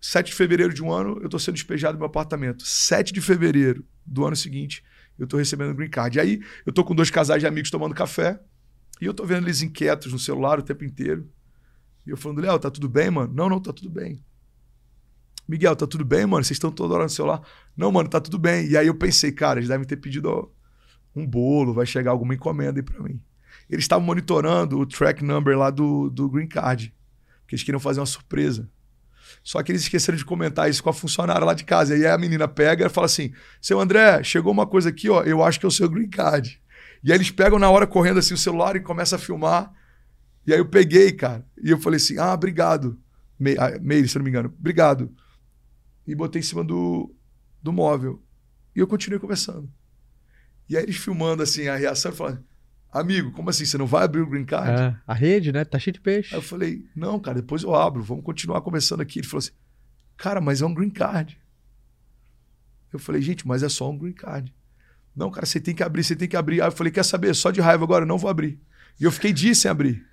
7 de fevereiro de um ano, eu tô sendo despejado do meu apartamento. 7 de fevereiro do ano seguinte, eu tô recebendo o green card. E aí, eu tô com dois casais de amigos tomando café, e eu tô vendo eles inquietos no celular o tempo inteiro. E eu falando, Léo, tá tudo bem, mano? Não, não, tá tudo bem. Miguel, tá tudo bem, mano? Vocês estão toda hora no celular? Não, mano, tá tudo bem. E aí eu pensei, cara, eles devem ter pedido um bolo, vai chegar alguma encomenda aí pra mim. Eles estavam monitorando o track number lá do, do Green Card, porque eles queriam fazer uma surpresa. Só que eles esqueceram de comentar isso com a funcionária lá de casa. E aí a menina pega e fala assim: Seu André, chegou uma coisa aqui, ó, eu acho que é o seu Green Card. E aí eles pegam na hora correndo assim o celular e começam a filmar. E aí eu peguei, cara, e eu falei assim: Ah, obrigado. Meire, ah, se não me engano, obrigado e botei em cima do, do móvel. E eu continuei conversando. E aí eles filmando assim a reação e falando: Amigo, como assim? Você não vai abrir o green card? É, a rede, né? Tá cheio de peixe. Aí eu falei: Não, cara, depois eu abro, vamos continuar conversando aqui. Ele falou assim: Cara, mas é um green card. Eu falei: Gente, mas é só um green card. Não, cara, você tem que abrir, você tem que abrir. Aí eu falei: Quer saber? Só de raiva agora, eu não vou abrir. E eu fiquei dias sem abrir.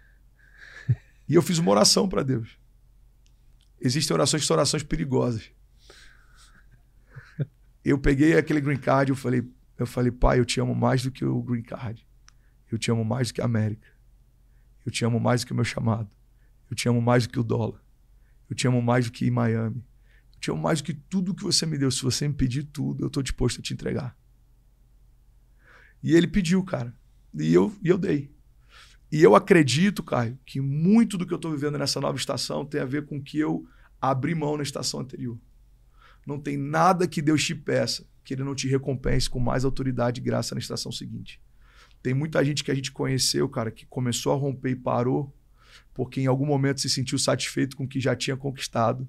E eu fiz uma oração para Deus. Existem orações que são orações perigosas eu peguei aquele green card eu falei, eu falei, pai, eu te amo mais do que o green card. Eu te amo mais do que a América. Eu te amo mais do que o meu chamado. Eu te amo mais do que o dólar. Eu te amo mais do que Miami. Eu te amo mais do que tudo que você me deu. Se você me pedir tudo, eu estou disposto a te entregar. E ele pediu, cara. E eu, e eu dei. E eu acredito, Caio, que muito do que eu estou vivendo nessa nova estação tem a ver com que eu abri mão na estação anterior. Não tem nada que Deus te peça que Ele não te recompense com mais autoridade e graça na estação seguinte. Tem muita gente que a gente conheceu, cara, que começou a romper e parou porque em algum momento se sentiu satisfeito com o que já tinha conquistado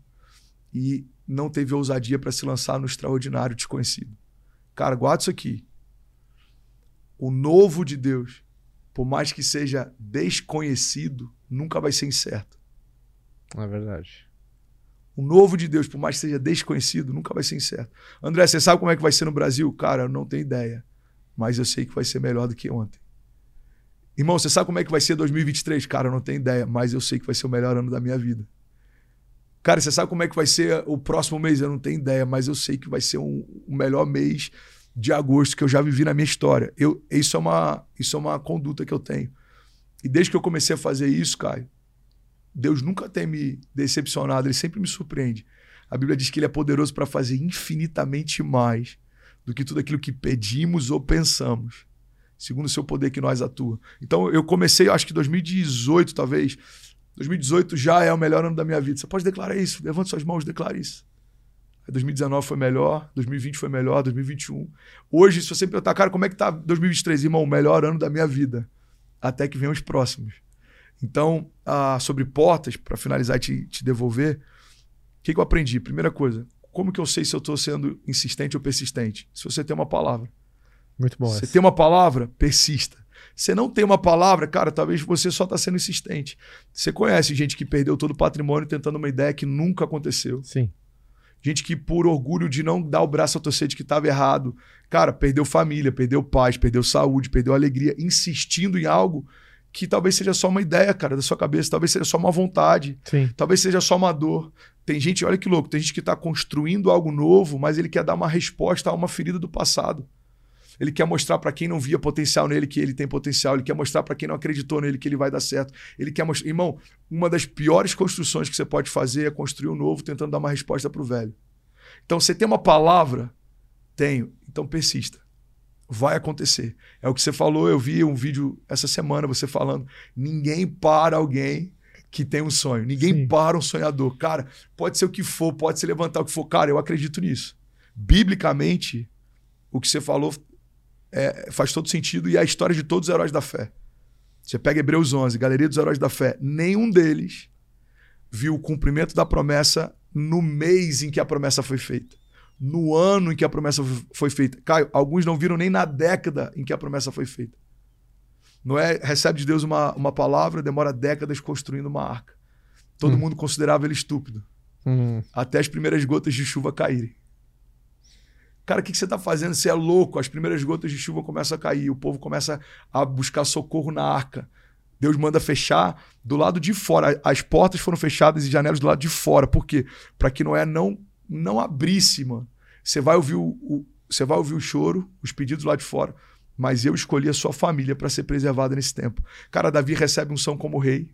e não teve ousadia para se lançar no extraordinário desconhecido. Cara, guarda isso aqui. O novo de Deus, por mais que seja desconhecido, nunca vai ser incerto. É verdade. O novo de Deus, por mais que seja desconhecido, nunca vai ser incerto. André, você sabe como é que vai ser no Brasil? Cara, eu não tenho ideia. Mas eu sei que vai ser melhor do que ontem. Irmão, você sabe como é que vai ser 2023? Cara, eu não tenho ideia, mas eu sei que vai ser o melhor ano da minha vida. Cara, você sabe como é que vai ser o próximo mês? Eu não tenho ideia, mas eu sei que vai ser um, o melhor mês de agosto que eu já vivi na minha história. Eu, isso, é uma, isso é uma conduta que eu tenho. E desde que eu comecei a fazer isso, Caio, Deus nunca tem me decepcionado, ele sempre me surpreende. A Bíblia diz que ele é poderoso para fazer infinitamente mais do que tudo aquilo que pedimos ou pensamos, segundo o seu poder que nós atua. Então eu comecei, acho que 2018 talvez, 2018 já é o melhor ano da minha vida. Você pode declarar isso, levante suas mãos, declare isso. 2019 foi melhor, 2020 foi melhor, 2021. Hoje, se você perguntar, cara, como é que tá 2023? Irmão, o melhor ano da minha vida. Até que venham os próximos. Então, ah, sobre portas, para finalizar e te, te devolver, o que, que eu aprendi? Primeira coisa, como que eu sei se eu estou sendo insistente ou persistente? Se você tem uma palavra. Muito bom. Você tem uma palavra, persista. Você não tem uma palavra, cara, talvez você só está sendo insistente. Você conhece gente que perdeu todo o patrimônio tentando uma ideia que nunca aconteceu. Sim. Gente que, por orgulho de não dar o braço a torcer de que estava errado, cara, perdeu família, perdeu paz, perdeu saúde, perdeu alegria, insistindo em algo que talvez seja só uma ideia, cara, da sua cabeça, talvez seja só uma vontade, Sim. talvez seja só uma dor. Tem gente, olha que louco, tem gente que está construindo algo novo, mas ele quer dar uma resposta a uma ferida do passado. Ele quer mostrar para quem não via potencial nele que ele tem potencial. Ele quer mostrar para quem não acreditou nele que ele vai dar certo. Ele quer mostrar. Irmão, uma das piores construções que você pode fazer é construir um novo tentando dar uma resposta para o velho. Então, você tem uma palavra? Tenho. Então, persista vai acontecer. É o que você falou, eu vi um vídeo essa semana você falando, ninguém para alguém que tem um sonho, ninguém Sim. para um sonhador. Cara, pode ser o que for, pode se levantar o que for, cara, eu acredito nisso. Biblicamente, o que você falou é, faz todo sentido e é a história de todos os heróis da fé. Você pega Hebreus 11, Galeria dos Heróis da Fé, nenhum deles viu o cumprimento da promessa no mês em que a promessa foi feita no ano em que a promessa foi feita. Caio, alguns não viram nem na década em que a promessa foi feita. Noé recebe de Deus uma, uma palavra, demora décadas construindo uma arca. Todo hum. mundo considerava ele estúpido. Hum. Até as primeiras gotas de chuva caírem. Cara, o que, que você está fazendo? Você é louco. As primeiras gotas de chuva começam a cair, o povo começa a buscar socorro na arca. Deus manda fechar do lado de fora. As portas foram fechadas e janelas do lado de fora. Por quê? Para que Noé não, não abrisse, mano. Você vai ouvir o, o, você vai ouvir o choro, os pedidos lá de fora. Mas eu escolhi a sua família para ser preservada nesse tempo. Cara, Davi recebe um som como rei,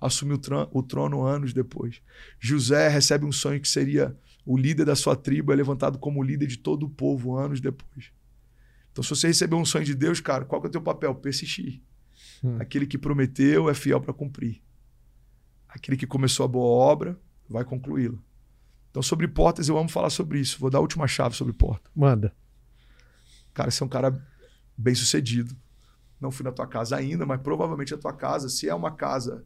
assumiu o, o trono anos depois. José recebe um sonho que seria o líder da sua tribo, é levantado como líder de todo o povo anos depois. Então, se você recebeu um sonho de Deus, cara, qual que é o teu papel? Persistir. Hum. Aquele que prometeu é fiel para cumprir. Aquele que começou a boa obra vai concluí-la. Então, sobre portas, eu amo falar sobre isso. Vou dar a última chave sobre porta. Manda. Cara, você é um cara bem sucedido. Não fui na tua casa ainda, mas provavelmente a tua casa, se é uma casa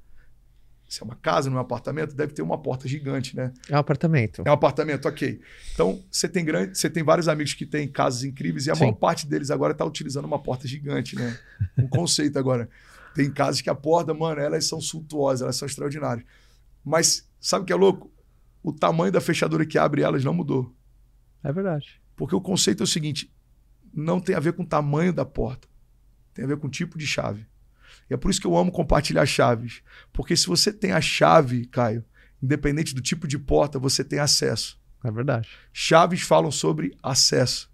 se é uma casa, não é um apartamento, deve ter uma porta gigante, né? É um apartamento. É um apartamento, ok. Então, você tem grande, você tem vários amigos que têm casas incríveis e a Sim. maior parte deles agora está utilizando uma porta gigante, né? Um conceito agora. Tem casas que a porta, mano, elas são suntuosas, elas são extraordinárias. Mas sabe o que é louco? O tamanho da fechadura que abre elas não mudou. É verdade. Porque o conceito é o seguinte: não tem a ver com o tamanho da porta, tem a ver com o tipo de chave. E é por isso que eu amo compartilhar chaves. Porque se você tem a chave, Caio, independente do tipo de porta, você tem acesso. É verdade. Chaves falam sobre acesso.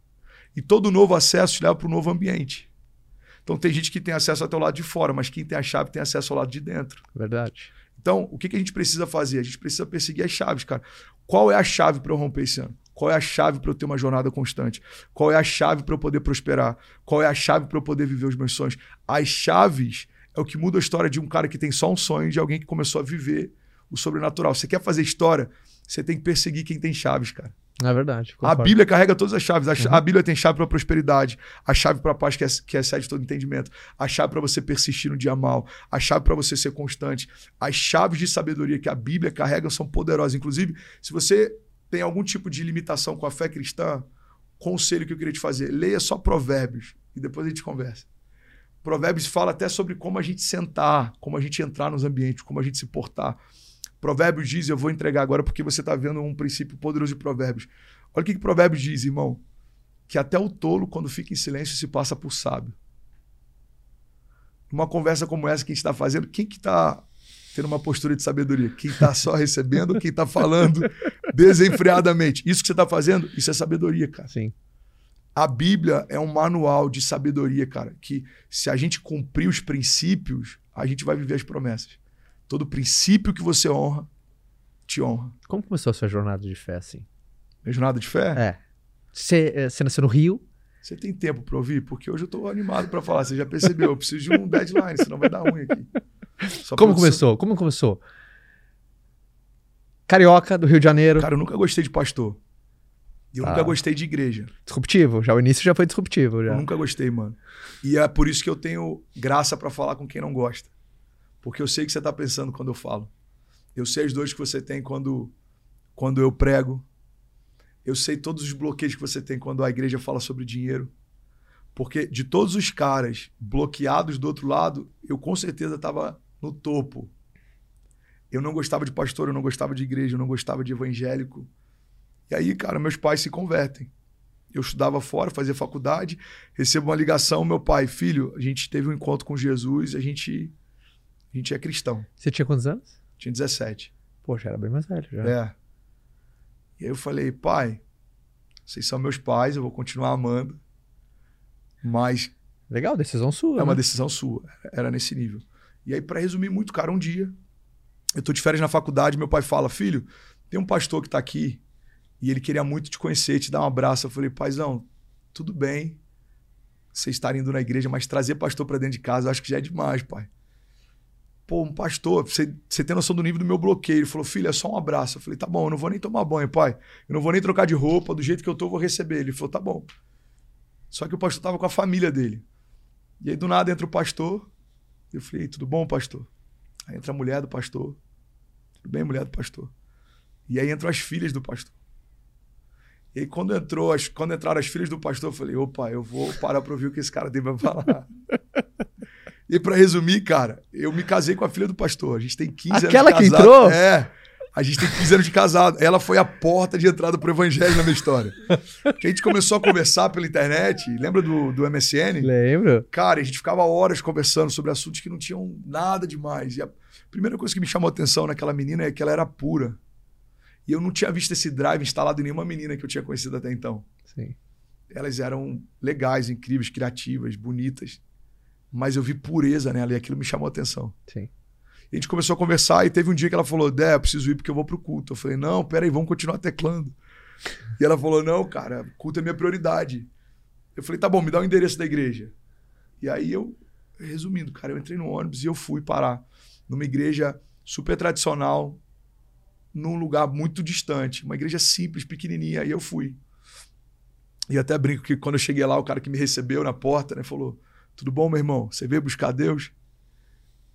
E todo novo acesso te leva para um novo ambiente. Então tem gente que tem acesso até o lado de fora, mas quem tem a chave tem acesso ao lado de dentro. Verdade. Então, o que, que a gente precisa fazer? A gente precisa perseguir as chaves, cara. Qual é a chave para eu romper esse ano? Qual é a chave para eu ter uma jornada constante? Qual é a chave para eu poder prosperar? Qual é a chave para eu poder viver os meus sonhos? As chaves é o que muda a história de um cara que tem só um sonho, de alguém que começou a viver o sobrenatural. Você quer fazer história, você tem que perseguir quem tem chaves, cara. É verdade. Concordo. A Bíblia carrega todas as chaves. A, uhum. a Bíblia tem chave para prosperidade, a chave para a paz que, é, que excede todo entendimento, a chave para você persistir no dia mal, a chave para você ser constante. As chaves de sabedoria que a Bíblia carrega são poderosas. Inclusive, se você tem algum tipo de limitação com a fé cristã, conselho que eu queria te fazer: leia só Provérbios e depois a gente conversa. Provérbios fala até sobre como a gente sentar, como a gente entrar nos ambientes, como a gente se portar. Provérbios diz, eu vou entregar agora porque você está vendo um princípio poderoso de Provérbios. Olha o que, que Provérbios diz, irmão. Que até o tolo, quando fica em silêncio, se passa por sábio. Numa conversa como essa que a gente está fazendo, quem que está tendo uma postura de sabedoria? Quem está só recebendo ou quem está falando desenfreadamente? Isso que você está fazendo, isso é sabedoria, cara. Sim. A Bíblia é um manual de sabedoria, cara, que se a gente cumprir os princípios, a gente vai viver as promessas. Todo princípio que você honra, te honra. Como começou a sua jornada de fé, assim? Minha jornada de fé? É. Você, é, você nasceu no Rio? Você tem tempo para ouvir? Porque hoje eu estou animado para falar. Você já percebeu? Eu preciso de um deadline, senão vai dar ruim aqui. Só Como começou? Como começou? Carioca, do Rio de Janeiro. Cara, eu nunca gostei de pastor. E eu ah. nunca gostei de igreja. Disruptivo, já o início já foi disruptivo. Já. Eu nunca gostei, mano. E é por isso que eu tenho graça para falar com quem não gosta. Porque eu sei o que você tá pensando quando eu falo. Eu sei as dores que você tem quando, quando eu prego. Eu sei todos os bloqueios que você tem quando a igreja fala sobre dinheiro. Porque de todos os caras bloqueados do outro lado, eu com certeza estava no topo. Eu não gostava de pastor, eu não gostava de igreja, eu não gostava de evangélico. E aí, cara, meus pais se convertem. Eu estudava fora, fazia faculdade, recebo uma ligação, meu pai, filho, a gente teve um encontro com Jesus, a gente a gente é cristão. Você tinha quantos anos? Tinha 17. Poxa, era bem mais velho já. É. E aí eu falei, pai, vocês são meus pais, eu vou continuar amando, mas Legal, decisão sua. É uma né? decisão sua. Era nesse nível. E aí, para resumir muito, cara, um dia, eu tô de férias na faculdade, meu pai fala: Filho, tem um pastor que tá aqui e ele queria muito te conhecer, te dar um abraço. Eu falei, paizão, tudo bem vocês estarem indo na igreja, mas trazer pastor para dentro de casa, eu acho que já é demais, pai. Pô, um pastor, você, você tem noção do nível do meu bloqueio. Ele falou, filho, é só um abraço. Eu falei, tá bom, eu não vou nem tomar banho, pai. Eu não vou nem trocar de roupa, do jeito que eu tô, eu vou receber. Ele falou, tá bom. Só que o pastor tava com a família dele. E aí, do nada, entra o pastor. Eu falei, tudo bom, pastor? Aí entra a mulher do pastor. Tudo bem, mulher do pastor? E aí entram as filhas do pastor. E aí, quando, entrou as, quando entraram as filhas do pastor, eu falei: opa, eu vou parar para ouvir o que esse cara tem para falar. e para resumir, cara, eu me casei com a filha do pastor. A gente tem 15 Aquela anos. Aquela que entrou? É. A gente tem 15 anos de casado. Ela foi a porta de entrada pro evangelho na minha história. Que a gente começou a conversar pela internet. Lembra do, do MSN? Lembro. Cara, a gente ficava horas conversando sobre assuntos que não tinham nada demais. E a primeira coisa que me chamou a atenção naquela menina é que ela era pura. E eu não tinha visto esse drive instalado em nenhuma menina que eu tinha conhecido até então. Sim. Elas eram legais, incríveis, criativas, bonitas. Mas eu vi pureza nela e aquilo me chamou a atenção. Sim. E a gente começou a conversar e teve um dia que ela falou: Dé, eu preciso ir porque eu vou pro culto. Eu falei: Não, peraí, vamos continuar teclando. E ela falou: Não, cara, culto é minha prioridade. Eu falei: Tá bom, me dá o endereço da igreja. E aí eu, resumindo, cara, eu entrei no ônibus e eu fui parar numa igreja super tradicional, num lugar muito distante, uma igreja simples, pequenininha. Aí eu fui. E até brinco que quando eu cheguei lá, o cara que me recebeu na porta, né, falou: Tudo bom, meu irmão? Você veio buscar Deus?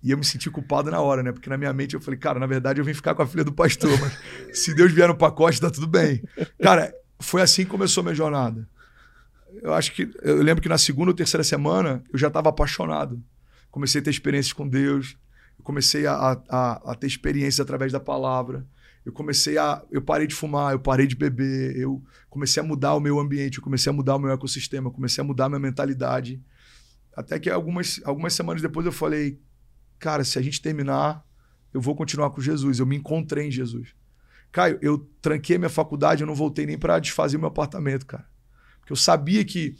E eu me senti culpado na hora, né? Porque na minha mente eu falei, cara, na verdade eu vim ficar com a filha do pastor, mas se Deus vier no pacote, tá tudo bem. Cara, foi assim que começou a minha jornada. Eu acho que. Eu lembro que na segunda ou terceira semana eu já estava apaixonado. Comecei a ter experiências com Deus. Eu comecei a, a, a ter experiências através da palavra. Eu comecei a. Eu parei de fumar, eu parei de beber, eu comecei a mudar o meu ambiente, eu comecei a mudar o meu ecossistema, eu comecei a mudar a minha mentalidade. Até que algumas, algumas semanas depois eu falei, cara, se a gente terminar, eu vou continuar com Jesus. Eu me encontrei em Jesus. Caio, eu tranquei minha faculdade, eu não voltei nem para desfazer meu apartamento, cara. Porque eu sabia que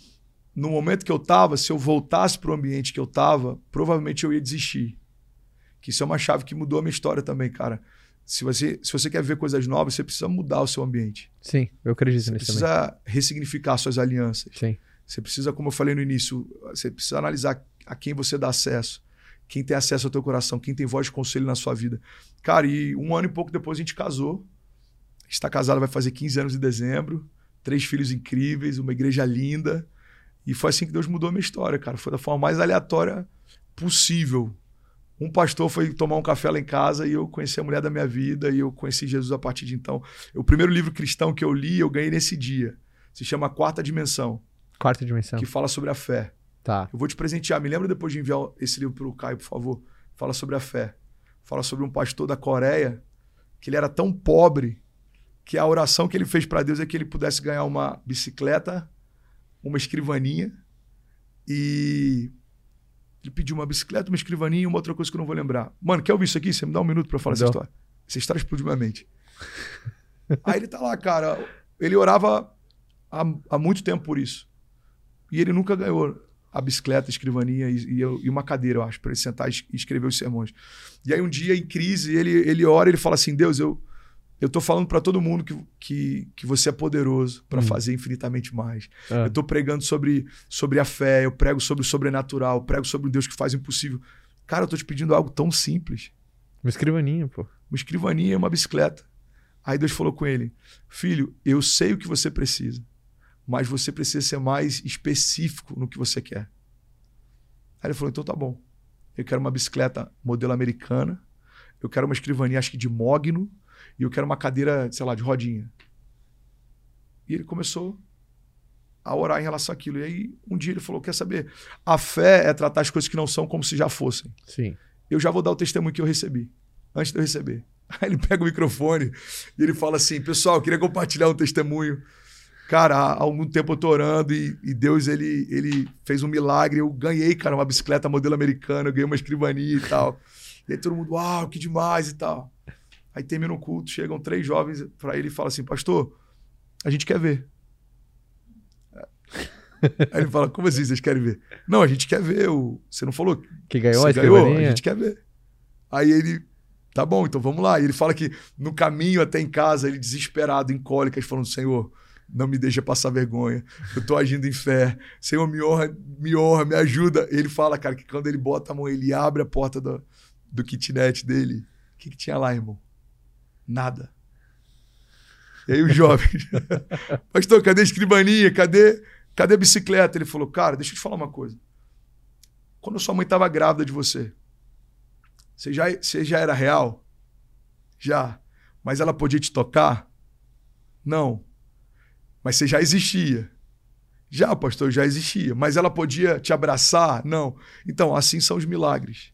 no momento que eu estava, se eu voltasse para o ambiente que eu estava, provavelmente eu ia desistir. Que isso é uma chave que mudou a minha história também, cara. Se você, se você quer ver coisas novas, você precisa mudar o seu ambiente. Sim, eu acredito você nisso precisa também. ressignificar suas alianças. Sim. Você precisa, como eu falei no início, você precisa analisar a quem você dá acesso quem tem acesso ao teu coração, quem tem voz de conselho na sua vida. Cara, e um ano e pouco depois a gente casou. Está casado, vai fazer 15 anos em dezembro. Três filhos incríveis, uma igreja linda. E foi assim que Deus mudou a minha história, cara. Foi da forma mais aleatória possível. Um pastor foi tomar um café lá em casa e eu conheci a mulher da minha vida e eu conheci Jesus a partir de então. O primeiro livro cristão que eu li, eu ganhei nesse dia. Se chama Quarta Dimensão. Quarta Dimensão. Que fala sobre a fé. Tá. Eu vou te presentear. Me lembra depois de enviar esse livro para o Caio, por favor. Fala sobre a fé. Fala sobre um pastor da Coreia que ele era tão pobre que a oração que ele fez para Deus é que ele pudesse ganhar uma bicicleta, uma escrivaninha e ele pediu uma bicicleta, uma escrivaninha e uma outra coisa que eu não vou lembrar. Mano, quer ouvir isso aqui? Você me dá um minuto para falar essa história. Essa história explodiu minha mente. Aí ele tá lá, cara. Ele orava há, há muito tempo por isso. E ele nunca ganhou a bicicleta, a escrivaninha e, e, uma cadeira, eu acho, para ele sentar e escrever os sermões. E aí um dia, em crise, ele, ele ora ele fala assim: Deus, eu eu tô falando para todo mundo que, que, que você é poderoso para hum. fazer infinitamente mais. É. Eu tô pregando sobre, sobre a fé, eu prego sobre o sobrenatural, eu prego sobre o Deus que faz o impossível. Cara, eu tô te pedindo algo tão simples. Uma escrivaninha, pô. Uma escrivaninha e uma bicicleta. Aí Deus falou com ele: Filho, eu sei o que você precisa mas você precisa ser mais específico no que você quer. Aí ele falou: então tá bom. Eu quero uma bicicleta modelo americana, eu quero uma escrivaninha, acho que de mogno, e eu quero uma cadeira, sei lá, de rodinha. E ele começou a orar em relação àquilo. E aí, um dia ele falou: Quer saber? A fé é tratar as coisas que não são como se já fossem. Sim. Eu já vou dar o testemunho que eu recebi, antes de eu receber. Aí ele pega o microfone e ele fala assim: Pessoal, eu queria compartilhar um testemunho Cara, há algum tempo eu tô orando e, e, Deus, ele, ele fez um milagre. Eu ganhei, cara, uma bicicleta modelo americano, eu ganhei uma escrivania e tal. E aí todo mundo, uau, que demais e tal. Aí termina o culto, chegam três jovens para ele e falam assim, pastor, a gente quer ver. Aí ele fala, como assim vocês querem ver? Não, a gente quer ver. O... Você não falou que ganhou a ganhou? A gente quer ver. Aí ele, tá bom, então vamos lá. E ele fala que no caminho até em casa, ele desesperado, em cólicas, falando, Senhor, não me deixa passar vergonha. Eu estou agindo em fé. Senhor, me honra, me honra, me ajuda. Ele fala, cara, que quando ele bota a mão, ele abre a porta do, do kitnet dele. O que, que tinha lá, irmão? Nada. E aí o jovem, pastor, cadê a escrivaninha? Cadê, cadê a bicicleta? Ele falou, cara, deixa eu te falar uma coisa. Quando sua mãe estava grávida de você, você já, você já era real? Já. Mas ela podia te tocar? Não. Mas você já existia. Já, pastor, já existia. Mas ela podia te abraçar? Não. Então, assim são os milagres.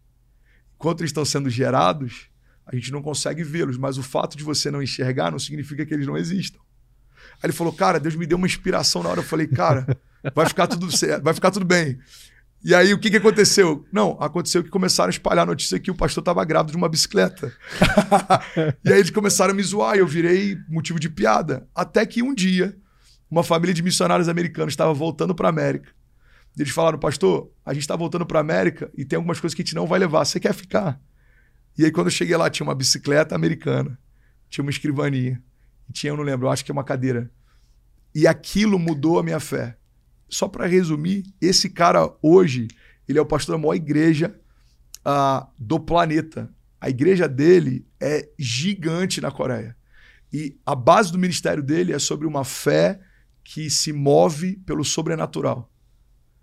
Enquanto eles estão sendo gerados, A gente não consegue vê-los, mas o fato de você não enxergar não significa que eles não existam. Aí ele falou, cara, Deus me deu uma inspiração na hora. Eu falei, cara, vai ficar tudo certo, vai ficar tudo bem. E aí, o que, que aconteceu? Não, aconteceu que começaram a espalhar a notícia que o pastor estava grávido de uma bicicleta. e aí eles começaram a me zoar e eu virei motivo de piada. Até que um dia, uma família de missionários americanos estava voltando para a América. Eles falaram, pastor, a gente está voltando para a América e tem algumas coisas que a gente não vai levar. Você quer ficar? E aí, quando eu cheguei lá, tinha uma bicicleta americana, tinha uma escrivaninha, tinha, eu não lembro, eu acho que é uma cadeira. E aquilo mudou a minha fé só para resumir, esse cara hoje, ele é o pastor da maior igreja uh, do planeta. A igreja dele é gigante na Coreia. E a base do ministério dele é sobre uma fé que se move pelo sobrenatural.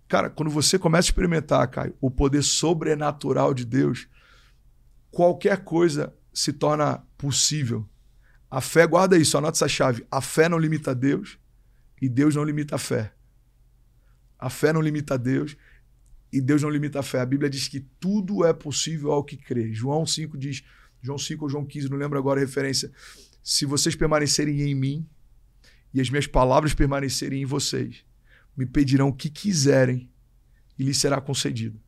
Cara, quando você começa a experimentar, Caio, o poder sobrenatural de Deus, qualquer coisa se torna possível. A fé, guarda isso, anota essa chave. A fé não limita Deus e Deus não limita a fé. A fé não limita Deus e Deus não limita a fé. A Bíblia diz que tudo é possível ao que crê. João 5 diz, João 5 ou João 15, não lembro agora a referência. Se vocês permanecerem em mim e as minhas palavras permanecerem em vocês, me pedirão o que quiserem e lhes será concedido.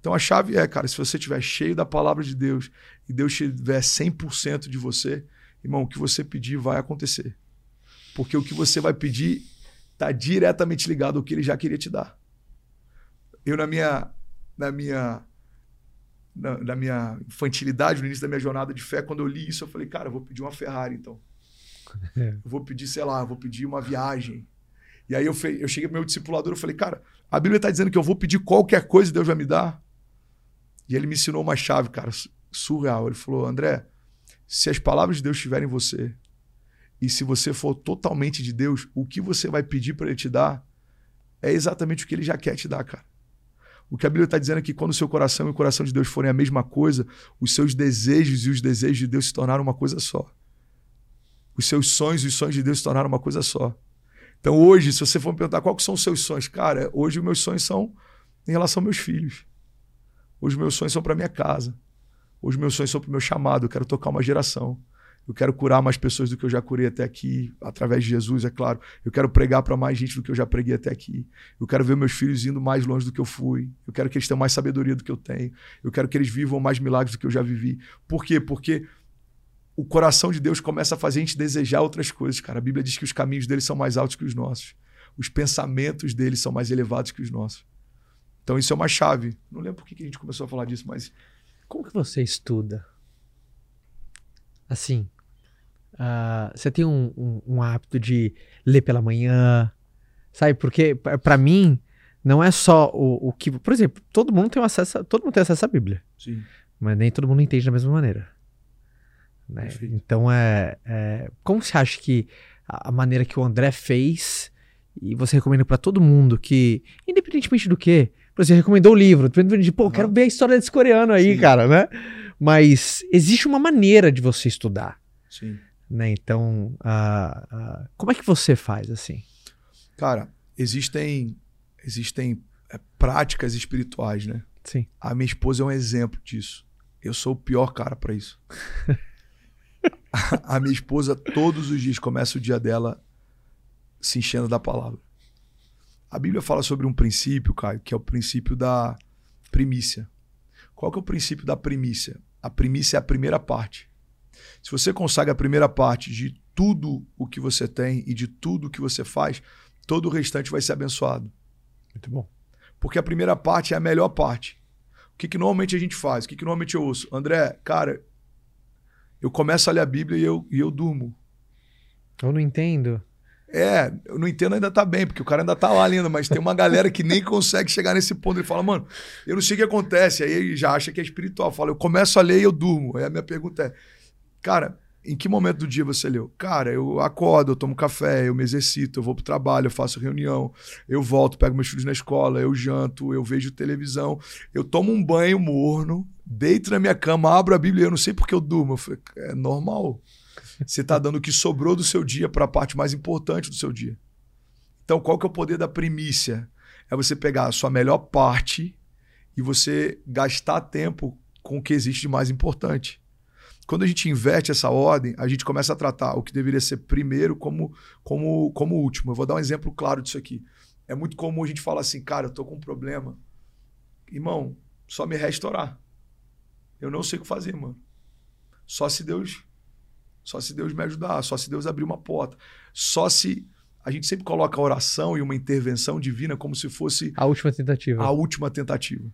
Então a chave é, cara, se você estiver cheio da palavra de Deus e Deus tiver 100% de você, irmão, o que você pedir vai acontecer. Porque o que você vai pedir está diretamente ligado ao que ele já queria te dar. Eu, na minha, na minha, na, na, minha infantilidade, no início da minha jornada de fé, quando eu li isso, eu falei, cara, eu vou pedir uma Ferrari, então. Eu vou pedir, sei lá, vou pedir uma viagem. E aí eu, fe... eu cheguei pro meu discipulador e falei, cara, a Bíblia está dizendo que eu vou pedir qualquer coisa e Deus vai me dar. E ele me ensinou uma chave, cara, surreal. Ele falou, André, se as palavras de Deus estiverem em você, e se você for totalmente de Deus, o que você vai pedir para Ele te dar é exatamente o que Ele já quer te dar, cara. O que a Bíblia está dizendo é que quando o seu coração e o coração de Deus forem a mesma coisa, os seus desejos e os desejos de Deus se tornaram uma coisa só. Os seus sonhos e os sonhos de Deus se tornaram uma coisa só. Então hoje, se você for me perguntar quais são os seus sonhos, cara, hoje os meus sonhos são em relação aos meus filhos. Hoje os meus sonhos são para minha casa. Hoje os meus sonhos são para o meu chamado. Eu quero tocar uma geração. Eu quero curar mais pessoas do que eu já curei até aqui, através de Jesus, é claro. Eu quero pregar para mais gente do que eu já preguei até aqui. Eu quero ver meus filhos indo mais longe do que eu fui. Eu quero que eles tenham mais sabedoria do que eu tenho. Eu quero que eles vivam mais milagres do que eu já vivi. Por quê? Porque o coração de Deus começa a fazer a gente desejar outras coisas, cara. A Bíblia diz que os caminhos dele são mais altos que os nossos. Os pensamentos dele são mais elevados que os nossos. Então isso é uma chave. Não lembro por que a gente começou a falar disso, mas. Como que você estuda? Assim, Uh, você tem um, um, um, hábito de ler pela manhã, sabe? Porque para mim não é só o, o, que, por exemplo, todo mundo tem acesso, todo mundo tem acesso à Bíblia, Sim. mas nem todo mundo entende da mesma maneira. Né? Então é, é, como você acha que a, maneira que o André fez e você recomenda para todo mundo que, independentemente do que, você recomendou o livro, de pô, uhum. quero ver a história desse coreano aí, Sim. cara, né? Mas existe uma maneira de você estudar. Sim. Né? Então, uh, uh, como é que você faz assim? Cara, existem existem é, práticas espirituais, né? Sim. A minha esposa é um exemplo disso. Eu sou o pior cara para isso. a minha esposa todos os dias começa o dia dela se enchendo da palavra. A Bíblia fala sobre um princípio, Caio, que é o princípio da primícia. Qual que é o princípio da primícia? A primícia é a primeira parte. Se você consegue a primeira parte de tudo o que você tem e de tudo o que você faz, todo o restante vai ser abençoado. Muito bom. Porque a primeira parte é a melhor parte. O que, que normalmente a gente faz? O que, que normalmente eu ouço? André, cara, eu começo a ler a Bíblia e eu, e eu durmo. Eu não entendo. É, eu não entendo ainda tá bem, porque o cara ainda tá lá lendo, mas tem uma galera que nem consegue chegar nesse ponto. Ele fala, mano, eu não sei o que acontece. Aí ele já acha que é espiritual. Fala, eu começo a ler e eu durmo. Aí a minha pergunta é: Cara, em que momento do dia você leu? Cara, eu acordo, eu tomo café, eu me exercito, eu vou pro trabalho, eu faço reunião, eu volto, pego meus filhos na escola, eu janto, eu vejo televisão, eu tomo um banho morno, deito na minha cama, abro a Bíblia, eu não sei porque eu durmo. Eu falei, é normal. Você está dando o que sobrou do seu dia para a parte mais importante do seu dia. Então, qual que é o poder da primícia? É você pegar a sua melhor parte e você gastar tempo com o que existe de mais importante. Quando a gente inverte essa ordem, a gente começa a tratar o que deveria ser primeiro como, como, como último. Eu vou dar um exemplo claro disso aqui. É muito comum a gente falar assim, cara, eu tô com um problema. Irmão, só me restaurar. Eu não sei o que fazer, mano. Só se Deus só se Deus me ajudar, só se Deus abrir uma porta. Só se a gente sempre coloca a oração e uma intervenção divina como se fosse a última tentativa. A última tentativa.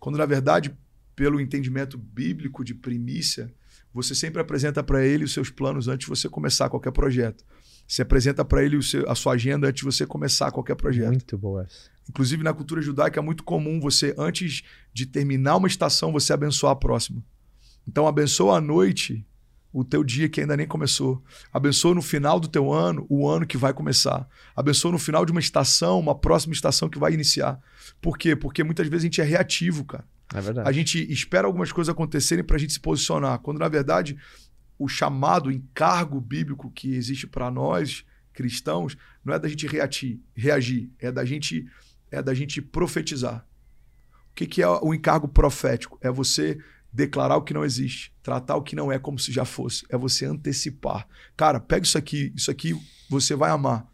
Quando na verdade, pelo entendimento bíblico de primícia, você sempre apresenta para ele os seus planos antes de você começar qualquer projeto. Você apresenta para ele seu, a sua agenda antes de você começar qualquer projeto. Muito boa. Inclusive na cultura judaica é muito comum você antes de terminar uma estação você abençoar a próxima. Então abençoa a noite o teu dia que ainda nem começou. Abençoa no final do teu ano o ano que vai começar. Abençoa no final de uma estação, uma próxima estação que vai iniciar. Por quê? Porque muitas vezes a gente é reativo, cara. É verdade. A gente espera algumas coisas acontecerem para a gente se posicionar, quando na verdade o chamado, encargo bíblico que existe para nós cristãos não é da gente reagir, reagir, é da gente é da gente profetizar. O que, que é o encargo profético? É você declarar o que não existe, tratar o que não é como se já fosse. É você antecipar. Cara, pega isso aqui, isso aqui você vai amar.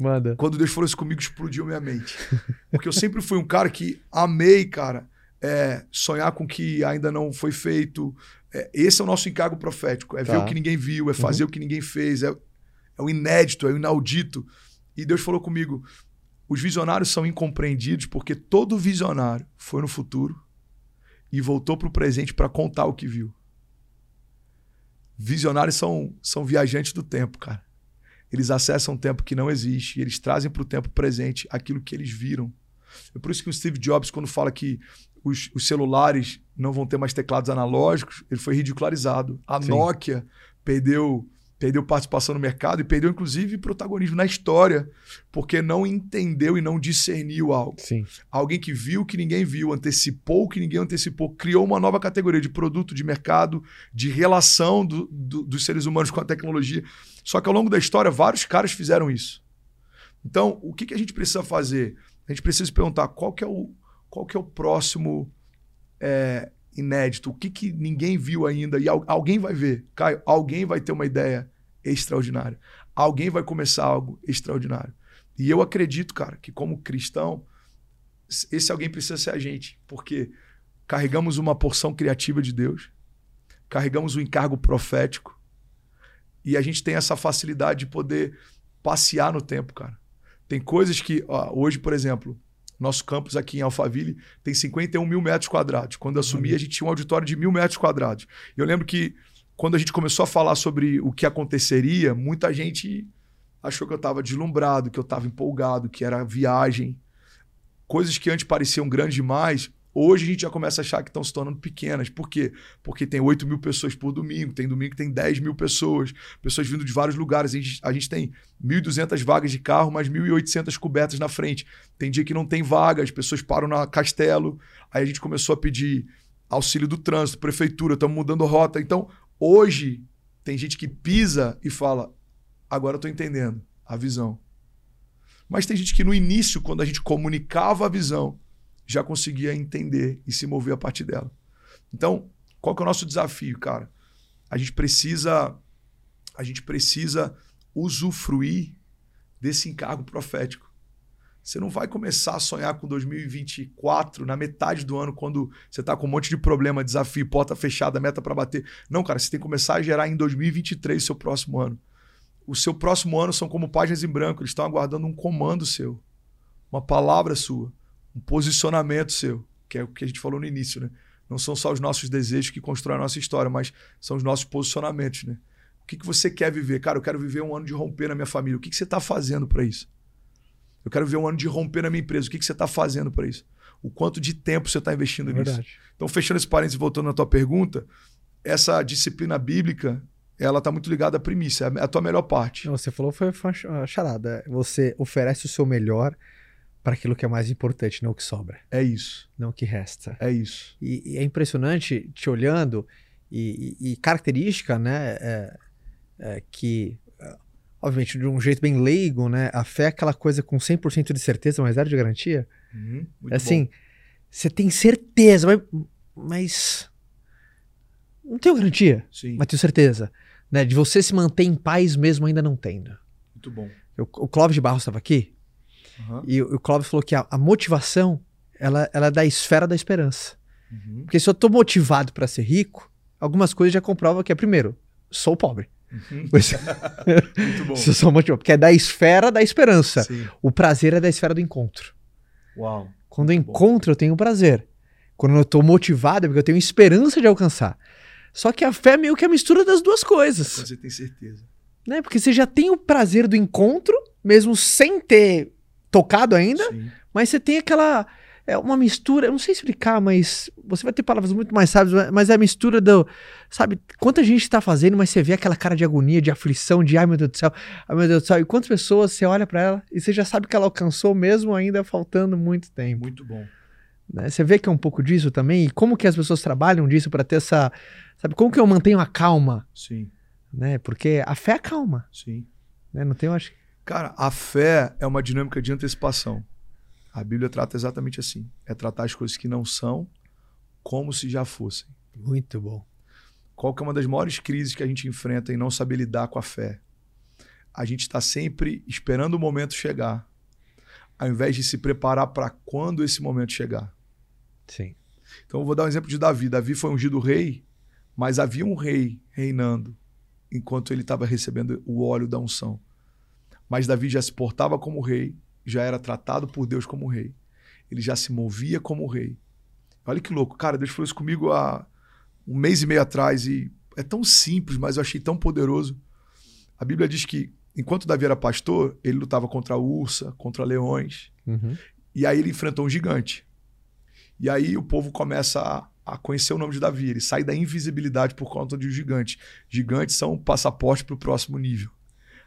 Manda. Quando Deus falou isso comigo, explodiu minha mente. Porque eu sempre fui um cara que amei, cara, é, sonhar com o que ainda não foi feito. É, esse é o nosso encargo profético. É tá. ver o que ninguém viu, é fazer uhum. o que ninguém fez, é, é o inédito, é o inaudito. E Deus falou comigo: os visionários são incompreendidos porque todo visionário foi no futuro e voltou para o presente para contar o que viu. Visionários são, são viajantes do tempo, cara. Eles acessam um tempo que não existe e eles trazem para o tempo presente aquilo que eles viram. É por isso que o Steve Jobs, quando fala que os, os celulares não vão ter mais teclados analógicos, ele foi ridicularizado. A Sim. Nokia perdeu perdeu participação no mercado e perdeu, inclusive, protagonismo na história, porque não entendeu e não discerniu algo. Sim. Alguém que viu o que ninguém viu, antecipou o que ninguém antecipou, criou uma nova categoria de produto, de mercado, de relação do, do, dos seres humanos com a tecnologia. Só que ao longo da história, vários caras fizeram isso. Então, o que, que a gente precisa fazer? A gente precisa se perguntar qual que é o, qual que é o próximo é, inédito, o que, que ninguém viu ainda e alguém vai ver. Caio, alguém vai ter uma ideia extraordinária. Alguém vai começar algo extraordinário. E eu acredito, cara, que como cristão, esse alguém precisa ser a gente, porque carregamos uma porção criativa de Deus, carregamos o um encargo profético e a gente tem essa facilidade de poder passear no tempo, cara. Tem coisas que, ó, hoje, por exemplo, nosso campus aqui em Alphaville tem 51 mil metros quadrados. Quando eu assumi, uhum. a gente tinha um auditório de mil metros quadrados. E eu lembro que quando a gente começou a falar sobre o que aconteceria, muita gente achou que eu estava deslumbrado, que eu estava empolgado, que era viagem. Coisas que antes pareciam grandes demais, Hoje a gente já começa a achar que estão se tornando pequenas. Por quê? Porque tem 8 mil pessoas por domingo, tem domingo que tem 10 mil pessoas, pessoas vindo de vários lugares. A gente, a gente tem 1.200 vagas de carro, mais 1.800 cobertas na frente. Tem dia que não tem vaga, as pessoas param na Castelo. Aí a gente começou a pedir auxílio do trânsito, prefeitura, estamos mudando rota. Então, hoje, tem gente que pisa e fala: agora eu estou entendendo a visão. Mas tem gente que no início, quando a gente comunicava a visão, já conseguia entender e se mover a partir dela. Então, qual que é o nosso desafio, cara? A gente precisa a gente precisa usufruir desse encargo profético. Você não vai começar a sonhar com 2024 na metade do ano, quando você está com um monte de problema, desafio, porta fechada, meta para bater. Não, cara, você tem que começar a gerar em 2023 seu próximo ano. O seu próximo ano são como páginas em branco, eles estão aguardando um comando seu, uma palavra sua um posicionamento seu, que é o que a gente falou no início, né? Não são só os nossos desejos que constroem a nossa história, mas são os nossos posicionamentos, né? O que, que você quer viver? Cara, eu quero viver um ano de romper na minha família. O que, que você está fazendo para isso? Eu quero viver um ano de romper na minha empresa. O que, que você está fazendo para isso? O quanto de tempo você está investindo é nisso? Verdade. Então, fechando esse parênteses e voltando na tua pergunta, essa disciplina bíblica, ela está muito ligada à primícia, é a tua melhor parte. Você falou foi uma charada. Você oferece o seu melhor para aquilo que é mais importante, não o que sobra. É isso. Não o que resta. É isso. E, e é impressionante te olhando e, e, e característica, né, é, é que obviamente de um jeito bem leigo, né, a fé é aquela coisa com 100% de certeza, mas zero de garantia. Uhum, é, assim, você tem certeza, mas, mas, Não tenho garantia, Sim. mas tenho certeza. Né? De você se manter em paz mesmo ainda não tendo. Muito bom. Eu- o Clóvis de Barros estava aqui Aham. e o, o Clóvis falou que a, a motivação ela, ela é da esfera da esperança. Uhum. Porque se eu tô motivado para ser rico, algumas coisas já comprovam que é, primeiro, sou pobre. Uhum. Muito bom. se eu sou motivado, porque é da esfera da esperança. Sim. O prazer é da esfera do encontro. Uau. Quando eu encontro, eu tenho prazer. Quando eu tô motivado, é porque eu tenho esperança de alcançar. Só que a fé é meio que a mistura das duas coisas. Você tem certeza. Né? Porque você já tem o prazer do encontro, mesmo sem ter tocado ainda, Sim. mas você tem aquela. É uma mistura, eu não sei explicar, mas você vai ter palavras muito mais sábias, mas é a mistura do. Sabe, quanta gente tá fazendo, mas você vê aquela cara de agonia, de aflição, de ai meu Deus do céu, ai meu Deus do céu, e quantas pessoas você olha pra ela e você já sabe que ela alcançou, mesmo ainda faltando muito tempo. Muito bom. né? Você vê que é um pouco disso também, e como que as pessoas trabalham disso pra ter essa. Sabe, como que eu mantenho a calma, Sim. né? Porque a fé é calma, Sim. né? Não tem, eu acho. Cara, a fé é uma dinâmica de antecipação. A Bíblia trata exatamente assim. É tratar as coisas que não são como se já fossem. Muito bom. Qual que é uma das maiores crises que a gente enfrenta em não saber lidar com a fé? A gente está sempre esperando o momento chegar, ao invés de se preparar para quando esse momento chegar. Sim. Então eu vou dar um exemplo de Davi. Davi foi ungido rei, mas havia um rei reinando enquanto ele estava recebendo o óleo da unção. Mas Davi já se portava como rei, já era tratado por Deus como rei. Ele já se movia como rei. Olha que louco, cara, Deus falou isso comigo há um mês e meio atrás e é tão simples, mas eu achei tão poderoso. A Bíblia diz que enquanto Davi era pastor, ele lutava contra a ursa, contra leões, Uhum. e aí ele enfrentou um gigante. E aí o povo começa a, a conhecer o nome de Davi. Ele sai da invisibilidade por conta de um gigante. Gigantes são um passaporte para o próximo nível.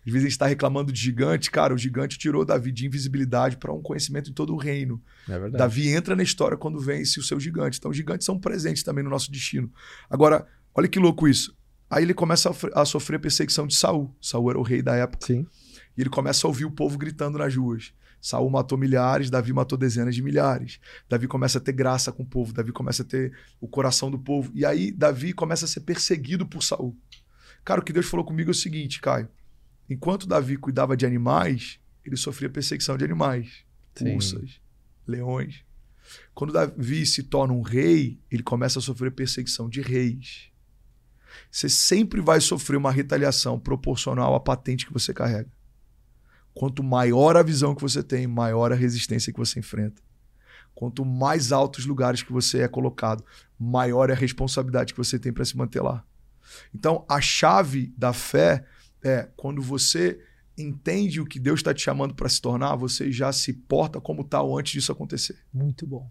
Às vezes a gente está reclamando de gigante. Cara, o gigante tirou Davi de invisibilidade para um conhecimento em todo o reino. É verdade. Davi entra na história quando vence o seu gigante. Então, os gigantes são presentes também no nosso destino. Agora, olha que louco isso. Aí ele começa a, sofrer- perseguição de Saul. Saul era o rei da época. Sim. E ele começa a ouvir o povo gritando nas ruas. Saul matou milhares, Davi matou dezenas de milhares. Davi começa a ter graça com o povo, Davi começa a ter o coração do povo. E aí Davi começa a ser perseguido por Saul. Cara, o que Deus falou comigo é o seguinte, Caio. Enquanto Davi cuidava de animais, ele sofria perseguição de animais, Sim. ursas, leões. Quando Davi se torna um rei, ele começa a sofrer perseguição de reis. Você sempre vai sofrer uma retaliação proporcional à patente que você carrega. Quanto maior a visão que você tem, maior a resistência que você enfrenta. Quanto mais altos lugares que você é colocado, maior é a responsabilidade que você tem para se manter lá. Então, a chave da fé é quando você entende o que Deus está te chamando para se tornar, você já se porta como tal antes disso acontecer. Muito bom.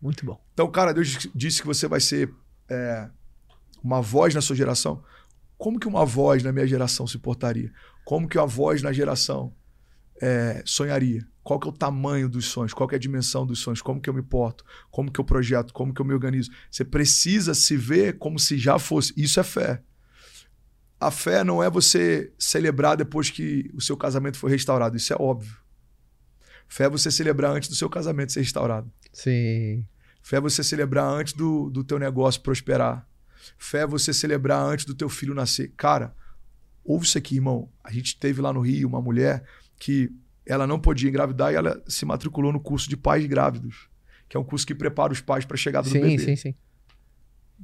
Muito bom. Então, cara, Deus disse que você vai ser é, uma voz na sua geração. Como que uma voz na minha geração se portaria? Como que uma voz na geração é, sonharia? Qual que é o tamanho dos sonhos? Qual que é a dimensão dos sonhos? Como que eu me porto? Como que eu projeto? Como que eu me organizo? Você precisa se ver como se já fosse. Isso é fé. A fé não é você celebrar depois que o seu casamento foi restaurado. Isso é óbvio. Fé é você celebrar antes do seu casamento ser restaurado. Sim. Fé é você celebrar antes do, do teu negócio prosperar. Fé é você celebrar antes do teu filho nascer. Cara, ouve isso aqui, irmão. A gente teve lá no Rio uma mulher que ela não podia engravidar e ela se matriculou no curso de pais grávidos, que é um curso que prepara os pais para a chegada do Sim, bebê. sim, sim.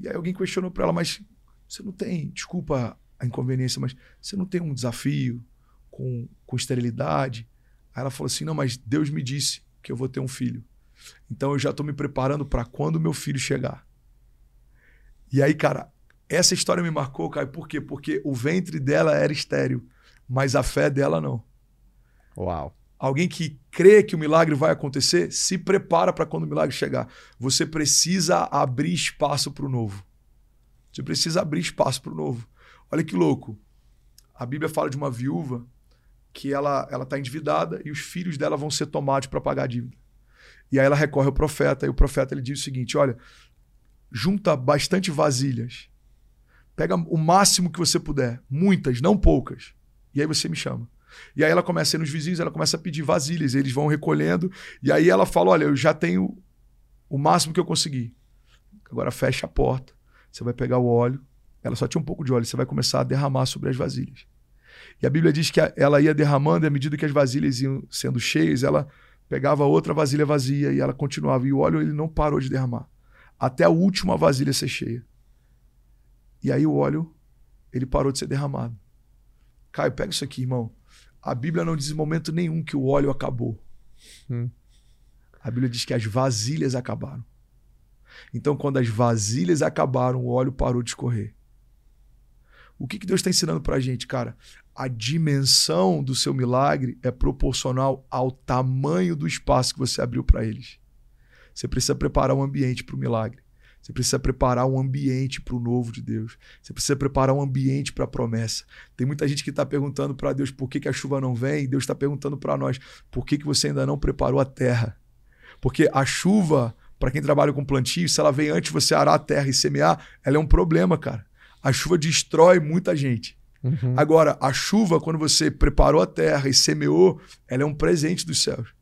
E aí alguém questionou para ela, mas você não tem, desculpa a inconveniência, mas você não tem um desafio com, com esterilidade? Aí ela falou assim: não, mas Deus me disse que eu vou ter um filho. Então eu já estou me preparando para quando meu filho chegar. E aí, cara, essa história me marcou, cara, por quê? Porque o ventre dela era estéril, mas a fé dela não. Uau. Alguém que crê que o milagre vai acontecer, se prepara para quando o milagre chegar. Você precisa abrir espaço para o novo. Você precisa abrir espaço para o novo. Olha que louco. A Bíblia fala de uma viúva que ela ela está endividada e os filhos dela vão ser tomados para pagar a dívida. E aí ela recorre ao profeta e o profeta ele diz o seguinte: olha, junta bastante vasilhas, pega o máximo que você puder, muitas, não poucas, e aí você me chama. E aí ela começa a ir nos vizinhos, ela começa a pedir vasilhas, eles vão recolhendo, e aí ela fala: Olha, eu já tenho o máximo que eu consegui. Agora fecha a porta, você vai pegar o óleo, ela só tinha um pouco de óleo, você vai começar a derramar sobre as vasilhas. E a Bíblia diz que ela ia derramando, e à medida que as vasilhas iam sendo cheias, ela pegava outra vasilha vazia e ela continuava. E o óleo ele não parou de derramar. Até a última vasilha ser cheia. E aí o óleo, ele parou de ser derramado. Caio, pega isso aqui, irmão. A Bíblia não diz em momento nenhum que o óleo acabou. Hum. A Bíblia diz que as vasilhas acabaram. Então, quando as vasilhas acabaram, o óleo parou de escorrer. O que, que Deus está ensinando para a gente, cara? A dimensão do seu milagre é proporcional ao tamanho do espaço que você abriu para eles. Você precisa preparar um ambiente para o milagre. Você precisa preparar um ambiente para o novo de Deus. Você precisa preparar um ambiente para a promessa. Tem muita gente que está perguntando para Deus por que, que a chuva não vem. Deus está perguntando para nós por que, que você ainda não preparou a terra. Porque a chuva, para quem trabalha com plantio, se ela vem antes de você arar a terra e semear, ela é um problema, cara. A chuva destrói muita gente. Uhum. Agora, a chuva, quando você preparou a terra e semeou, ela é um presente dos céus.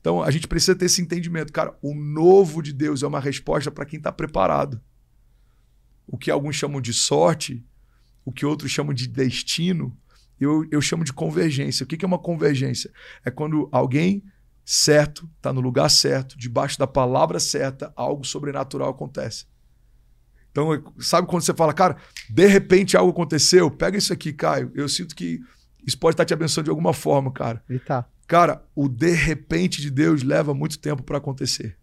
Então, a gente precisa ter esse entendimento. Cara, o novo de Deus é uma resposta para quem está preparado. O que alguns chamam de sorte, o que outros chamam de destino, eu, eu chamo de convergência. O que, que é uma convergência? É quando alguém certo está no lugar certo, debaixo da palavra certa, algo sobrenatural acontece. Então, sabe quando você fala, cara, de repente algo aconteceu? Pega isso aqui, Caio. Eu sinto que isso pode estar te abençoando de alguma forma, cara. E tá. Cara, o de repente de Deus leva muito tempo para acontecer.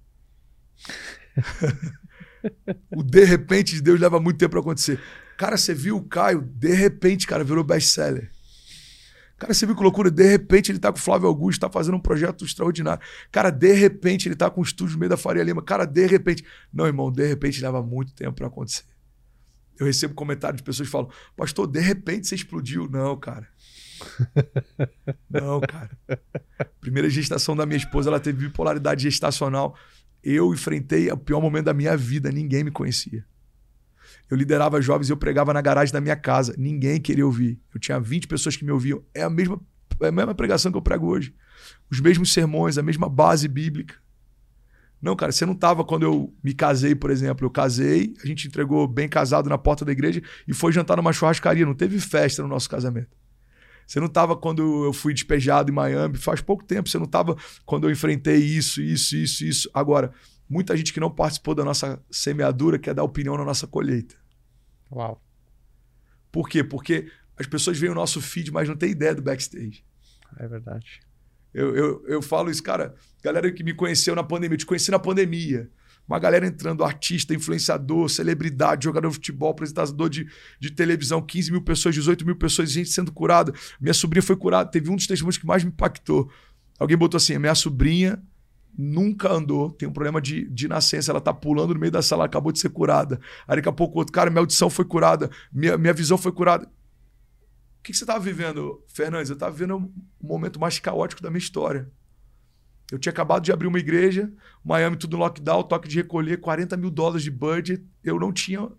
o de repente de Deus leva muito tempo para acontecer. Cara, você viu o Caio, de repente, cara, virou best-seller. Cara, você viu que loucura? De repente ele tá com o Flávio Augusto, tá fazendo um projeto extraordinário. Cara, de repente ele tá com o estúdio no meio da Faria Lima. Cara, de repente. Não, irmão, de repente leva muito tempo para acontecer. Eu recebo comentários de pessoas que falam, pastor, de repente você explodiu. Não, cara. Não, cara. Primeira gestação da minha esposa, ela teve bipolaridade gestacional. Eu enfrentei o pior momento da minha vida, ninguém me conhecia. Eu liderava jovens e eu pregava na garagem da minha casa. Ninguém queria ouvir. Eu tinha 20 pessoas que me ouviam. É a mesma, é a mesma pregação que eu prego hoje. Os mesmos sermões, a mesma base bíblica. Não, cara, você não estava quando eu me casei, por exemplo. Eu casei, a gente entregou bem casado na porta da igreja e foi jantar numa churrascaria. Não teve festa no nosso casamento. Você não estava quando eu fui despejado em Miami, faz pouco tempo. Você não estava quando eu enfrentei isso, isso, isso, isso. Agora, muita gente que não participou da nossa semeadura quer dar opinião na nossa colheita. Uau. Por quê? Porque as pessoas veem o nosso feed, mas não tem ideia do backstage. É verdade. Eu, eu, eu falo isso, cara. Galera que me conheceu na pandemia, eu te conheci na pandemia. Uma galera entrando, artista, influenciador, celebridade, jogador de futebol, apresentador de, de televisão, 15 mil pessoas, 18 mil pessoas, gente sendo curada. Minha sobrinha foi curada. Teve um dos testemunhos que mais me impactou. Alguém botou assim: minha sobrinha nunca andou, tem um problema de, de nascença, ela tá pulando no meio da sala, acabou de ser curada. Aí daqui a pouco outro, cara, minha audição foi curada, minha, minha visão foi curada. O que, que você estava vivendo, Fernandes? Eu estava vivendo o momento mais caótico da minha história. Eu tinha acabado de abrir uma igreja, Miami tudo lockdown, toque de recolher, 40 mil dólares de budget. Eu não tinha,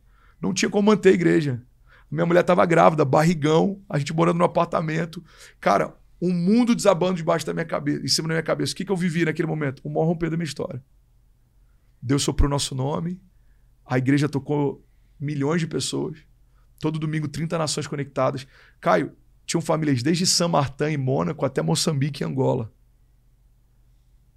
não tinha como manter a igreja. Minha mulher estava grávida, barrigão, a gente morando no apartamento. Cara, um mundo desabando debaixo da minha cabeça, em cima da minha cabeça. O que, que eu vivi naquele momento? O maior romper da minha história. Deus soprou nosso nome, a igreja tocou milhões de pessoas. Todo domingo, 30 nações conectadas. Caio, tinham famílias desde São Martin e Mônaco até Moçambique e Angola.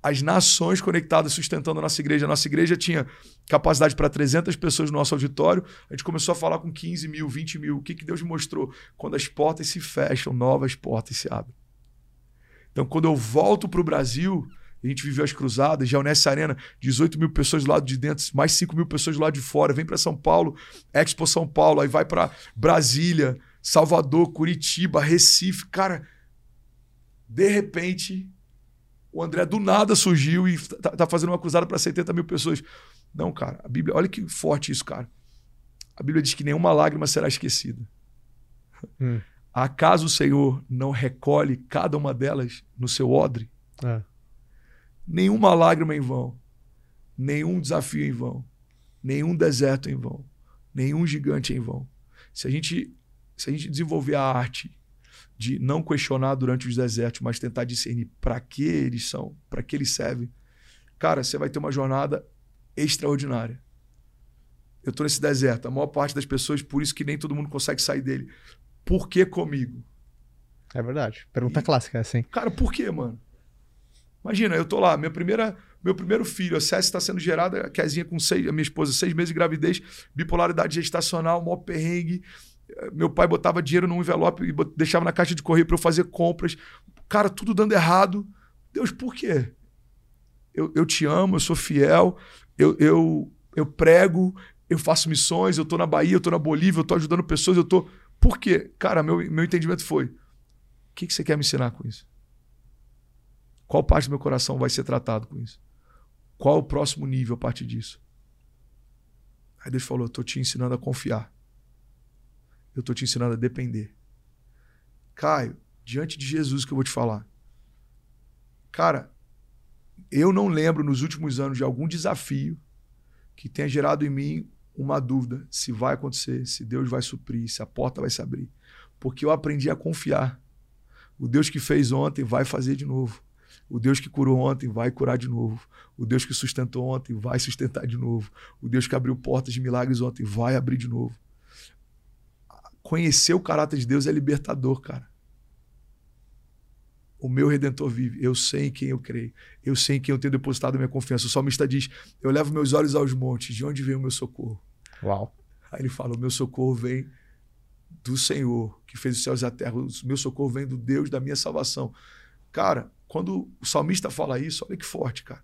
As nações conectadas sustentando a nossa igreja. A nossa igreja tinha capacidade para 300 pessoas no nosso auditório. A gente começou a falar com 15 mil, 20 mil. O que, que Deus mostrou? Quando as portas se fecham, novas portas se abrem. Então, quando eu volto para o Brasil, a gente viveu as cruzadas, já nessa arena, 18 mil pessoas do lado de dentro, mais 5 mil pessoas do lado de fora, vem para São Paulo, Expo São Paulo, aí vai para Brasília, Salvador, Curitiba, Recife. Cara, de repente, o André do nada surgiu e tá, tá fazendo uma cruzada para 70 mil pessoas. Não, cara, a Bíblia, olha que forte isso, cara. A Bíblia diz que nenhuma lágrima será esquecida. Hum. Acaso o Senhor não recolhe cada uma delas no seu odre? É. Nenhuma lágrima em vão, nenhum desafio em vão, nenhum deserto em vão, nenhum gigante em vão. Se a gente, se a gente desenvolver a arte de não questionar durante os desertos, mas tentar discernir para que eles são, para que eles servem, cara, você vai ter uma jornada extraordinária. Eu tô nesse deserto. A maior parte das pessoas, por isso que nem todo mundo consegue sair dele. Por que comigo? É verdade. Pergunta e, clássica, é assim. Cara, por quê, mano? Imagina, eu tô lá, minha primeira, meu primeiro filho, a Cécia está sendo gerada, a Kezinha com seis, a minha esposa, seis meses de gravidez, bipolaridade gestacional, maior perrengue. Meu pai botava dinheiro num envelope e deixava na caixa de correio para eu fazer compras. Cara, tudo dando errado. Deus, por quê? Eu, eu te amo, eu sou fiel, eu, eu, eu prego, eu faço missões, eu tô na Bahia, eu tô na Bolívia, eu tô ajudando pessoas, eu tô. Por quê? Cara, meu, meu entendimento foi: o que, que você quer me ensinar com isso? Qual parte do meu coração vai ser tratado com isso? Qual o próximo nível a partir disso? Aí Deus falou: Eu estou te ensinando a confiar. Eu estou te ensinando a depender. Caio, diante de Jesus que eu vou te falar. Cara, eu não lembro nos últimos anos de algum desafio que tenha gerado em mim uma dúvida se vai acontecer, se Deus vai suprir, se a porta vai se abrir. Porque eu aprendi a confiar. O Deus que fez ontem vai fazer de novo. O Deus que curou ontem vai curar de novo. O Deus que sustentou ontem vai sustentar de novo. O Deus que abriu portas de milagres ontem vai abrir de novo. Conhecer o caráter de Deus é libertador, cara. O meu redentor vive. Eu sei em quem eu creio. Eu sei em quem eu tenho depositado minha confiança. O salmista diz: Eu levo meus olhos aos montes. De onde vem o meu socorro? Uau. Aí ele fala: O meu socorro vem do Senhor, que fez os céus e a terra. O meu socorro vem do Deus da minha salvação. Cara, quando o salmista fala isso, olha que forte, cara.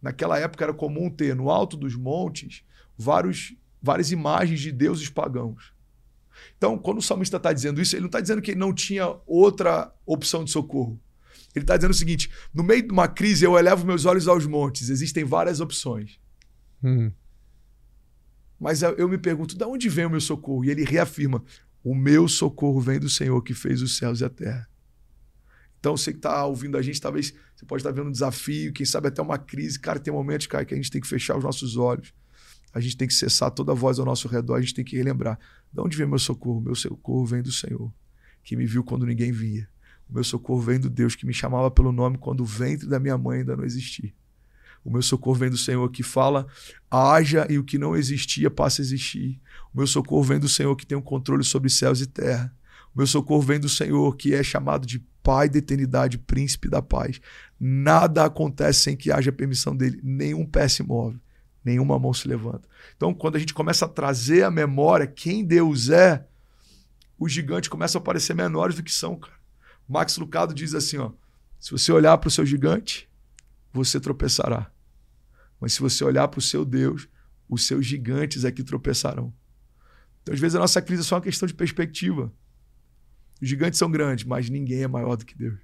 Naquela época era comum ter no alto dos montes vários, várias imagens de deuses pagãos. Então, quando o salmista está dizendo isso, ele não está dizendo que ele não tinha outra opção de socorro. Ele está dizendo o seguinte: no meio de uma crise, eu elevo meus olhos aos montes. Existem várias opções. Hum. Mas eu me pergunto, de onde vem o meu socorro? E ele reafirma: o meu socorro vem do Senhor que fez os céus e a terra. Então, você que está ouvindo a gente, talvez você pode estar vendo um desafio, quem sabe até uma crise. Cara, tem momentos, cara, que a gente tem que fechar os nossos olhos. A gente tem que cessar toda a voz ao nosso redor. A gente tem que relembrar. De onde vem meu socorro? Meu socorro vem do Senhor, que me viu quando ninguém via. O meu socorro vem do Deus que me chamava pelo nome quando o ventre da minha mãe ainda não existia. O meu socorro vem do Senhor que fala, haja e o que não existia passa a existir. O meu socorro vem do Senhor que tem o um controle sobre céus e terra. O meu socorro vem do Senhor que é chamado de Pai da eternidade, príncipe da paz. Nada acontece sem que haja permissão dele. Nenhum pé se move, nenhuma mão se levanta. Então, quando a gente começa a trazer à memória quem Deus é, os gigantes começam a parecer menores do que são, cara. Max Lucado diz assim, ó, se você olhar para o seu gigante, você tropeçará. Mas se você olhar para o seu Deus, os seus gigantes é que tropeçarão. Então, às vezes, a nossa crise é só uma questão de perspectiva. Os gigantes são grandes, mas ninguém é maior do que Deus.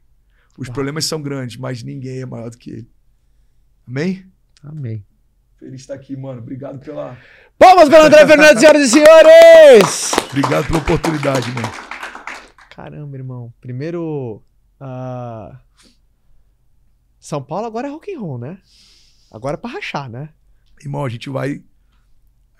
Os problemas são grandes, mas ninguém é maior do que Ele. Amém? Amém. Feliz estar aqui, mano. Obrigado pela. Palmas para André Fernandes, senhoras e senhores! Obrigado pela oportunidade, mano. Caramba, irmão. Primeiro. Uh... São Paulo agora é rock and roll, né? Agora é pra rachar, né? Irmão, a gente vai.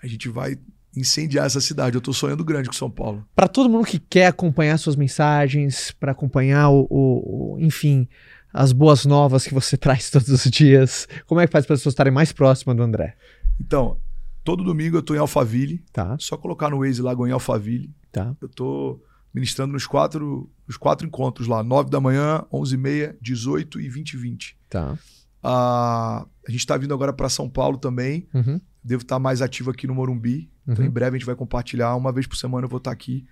A gente vai incendiar essa cidade. Eu estou sonhando grande com São Paulo. Para todo mundo que quer acompanhar suas mensagens, para acompanhar o, o, o, enfim, as boas novas que você traz todos os dias, como é que faz para as pessoas estarem mais próximas do André? Então, todo domingo eu estou em Alphaville. Tá. Só colocar no Waze lá em Alphaville. Tá. Eu estou ministrando nos quatro, nos quatro encontros lá, 9 da manhã, 11 e meia, 18 e 20 e 20. Tá. Ah, a gente está vindo agora para São Paulo também. Uhum. Devo estar tá mais ativo aqui no Morumbi. Uhum. Então, em breve a gente vai compartilhar. Uma vez por semana eu vou estar tá aqui.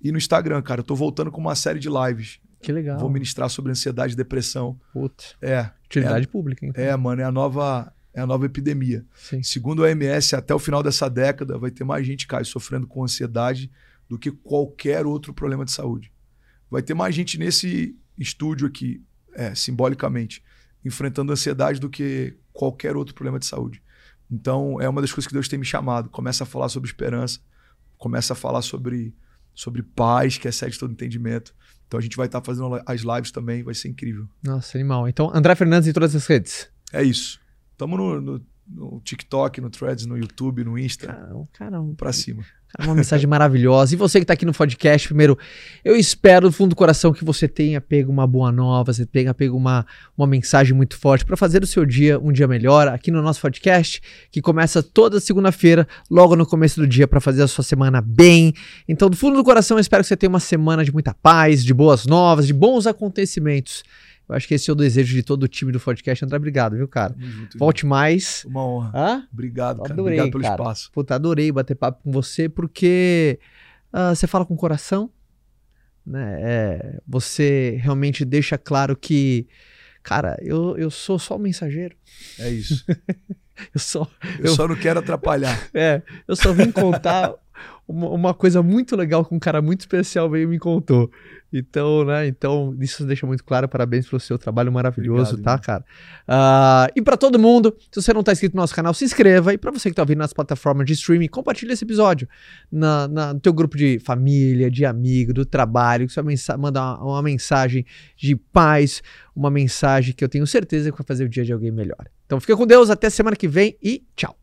E no Instagram, cara, eu tô voltando com uma série de lives. Que legal. Vou ministrar sobre ansiedade e depressão. Putz. É. Utilidade é, pública, então. É, mano, é a nova, é a nova epidemia. Sim. Segundo a OMS, até o final dessa década vai ter mais gente, Caio, sofrendo com ansiedade do que qualquer outro problema de saúde. Vai ter mais gente nesse estúdio aqui, é, simbolicamente, enfrentando ansiedade do que qualquer outro problema de saúde. Então, é uma das coisas que Deus tem me chamado. Começa a falar sobre esperança, começa a falar sobre, sobre paz, que excede todo entendimento. Então, a gente vai estar fazendo as lives também, vai ser incrível. Nossa, animal. Então, André Fernandes em todas as redes. É isso. Estamos no, no, no, TikTok, no Threads, no YouTube, no Insta. Caramba, caramba. Pra cima. Uma mensagem maravilhosa. E você que está aqui no podcast, primeiro, eu espero do fundo do coração que você tenha pego uma boa nova, você tenha pego uma, uma mensagem muito forte para fazer o seu dia um dia melhor aqui no nosso podcast, que começa toda segunda-feira, logo no começo do dia, para fazer a sua semana bem. Então, do fundo do coração, eu espero que você tenha uma semana de muita paz, de boas novas, de bons acontecimentos. Eu acho que esse é o desejo de todo o time do podcast. André, obrigado, viu, cara? Junto, Volte mais. Uma honra. Hã? Obrigado, cara. Adorei, obrigado pelo cara. espaço. Puta, adorei bater papo com você, porque uh, você fala com o coração, né? É, você realmente deixa claro que, cara, eu, eu sou só o mensageiro. É isso. eu só. Eu, eu, só não quero atrapalhar. É, eu só vim contar uma, uma, coisa muito legal que um cara muito especial veio e me contou. Então, né? Então, isso deixa muito claro. Parabéns pelo seu trabalho maravilhoso, Obrigado, tá, cara? Uh, e para todo mundo, se você não tá inscrito no nosso canal, se inscreva. E para você que tá ouvindo nas plataformas de streaming, compartilhe esse episódio na, na, no teu grupo de família, de amigo, do trabalho. Que você vai mandar uma, uma mensagem de paz, uma mensagem que eu tenho certeza que vai fazer o dia de alguém melhor. Então, fica com Deus, até semana que vem e tchau.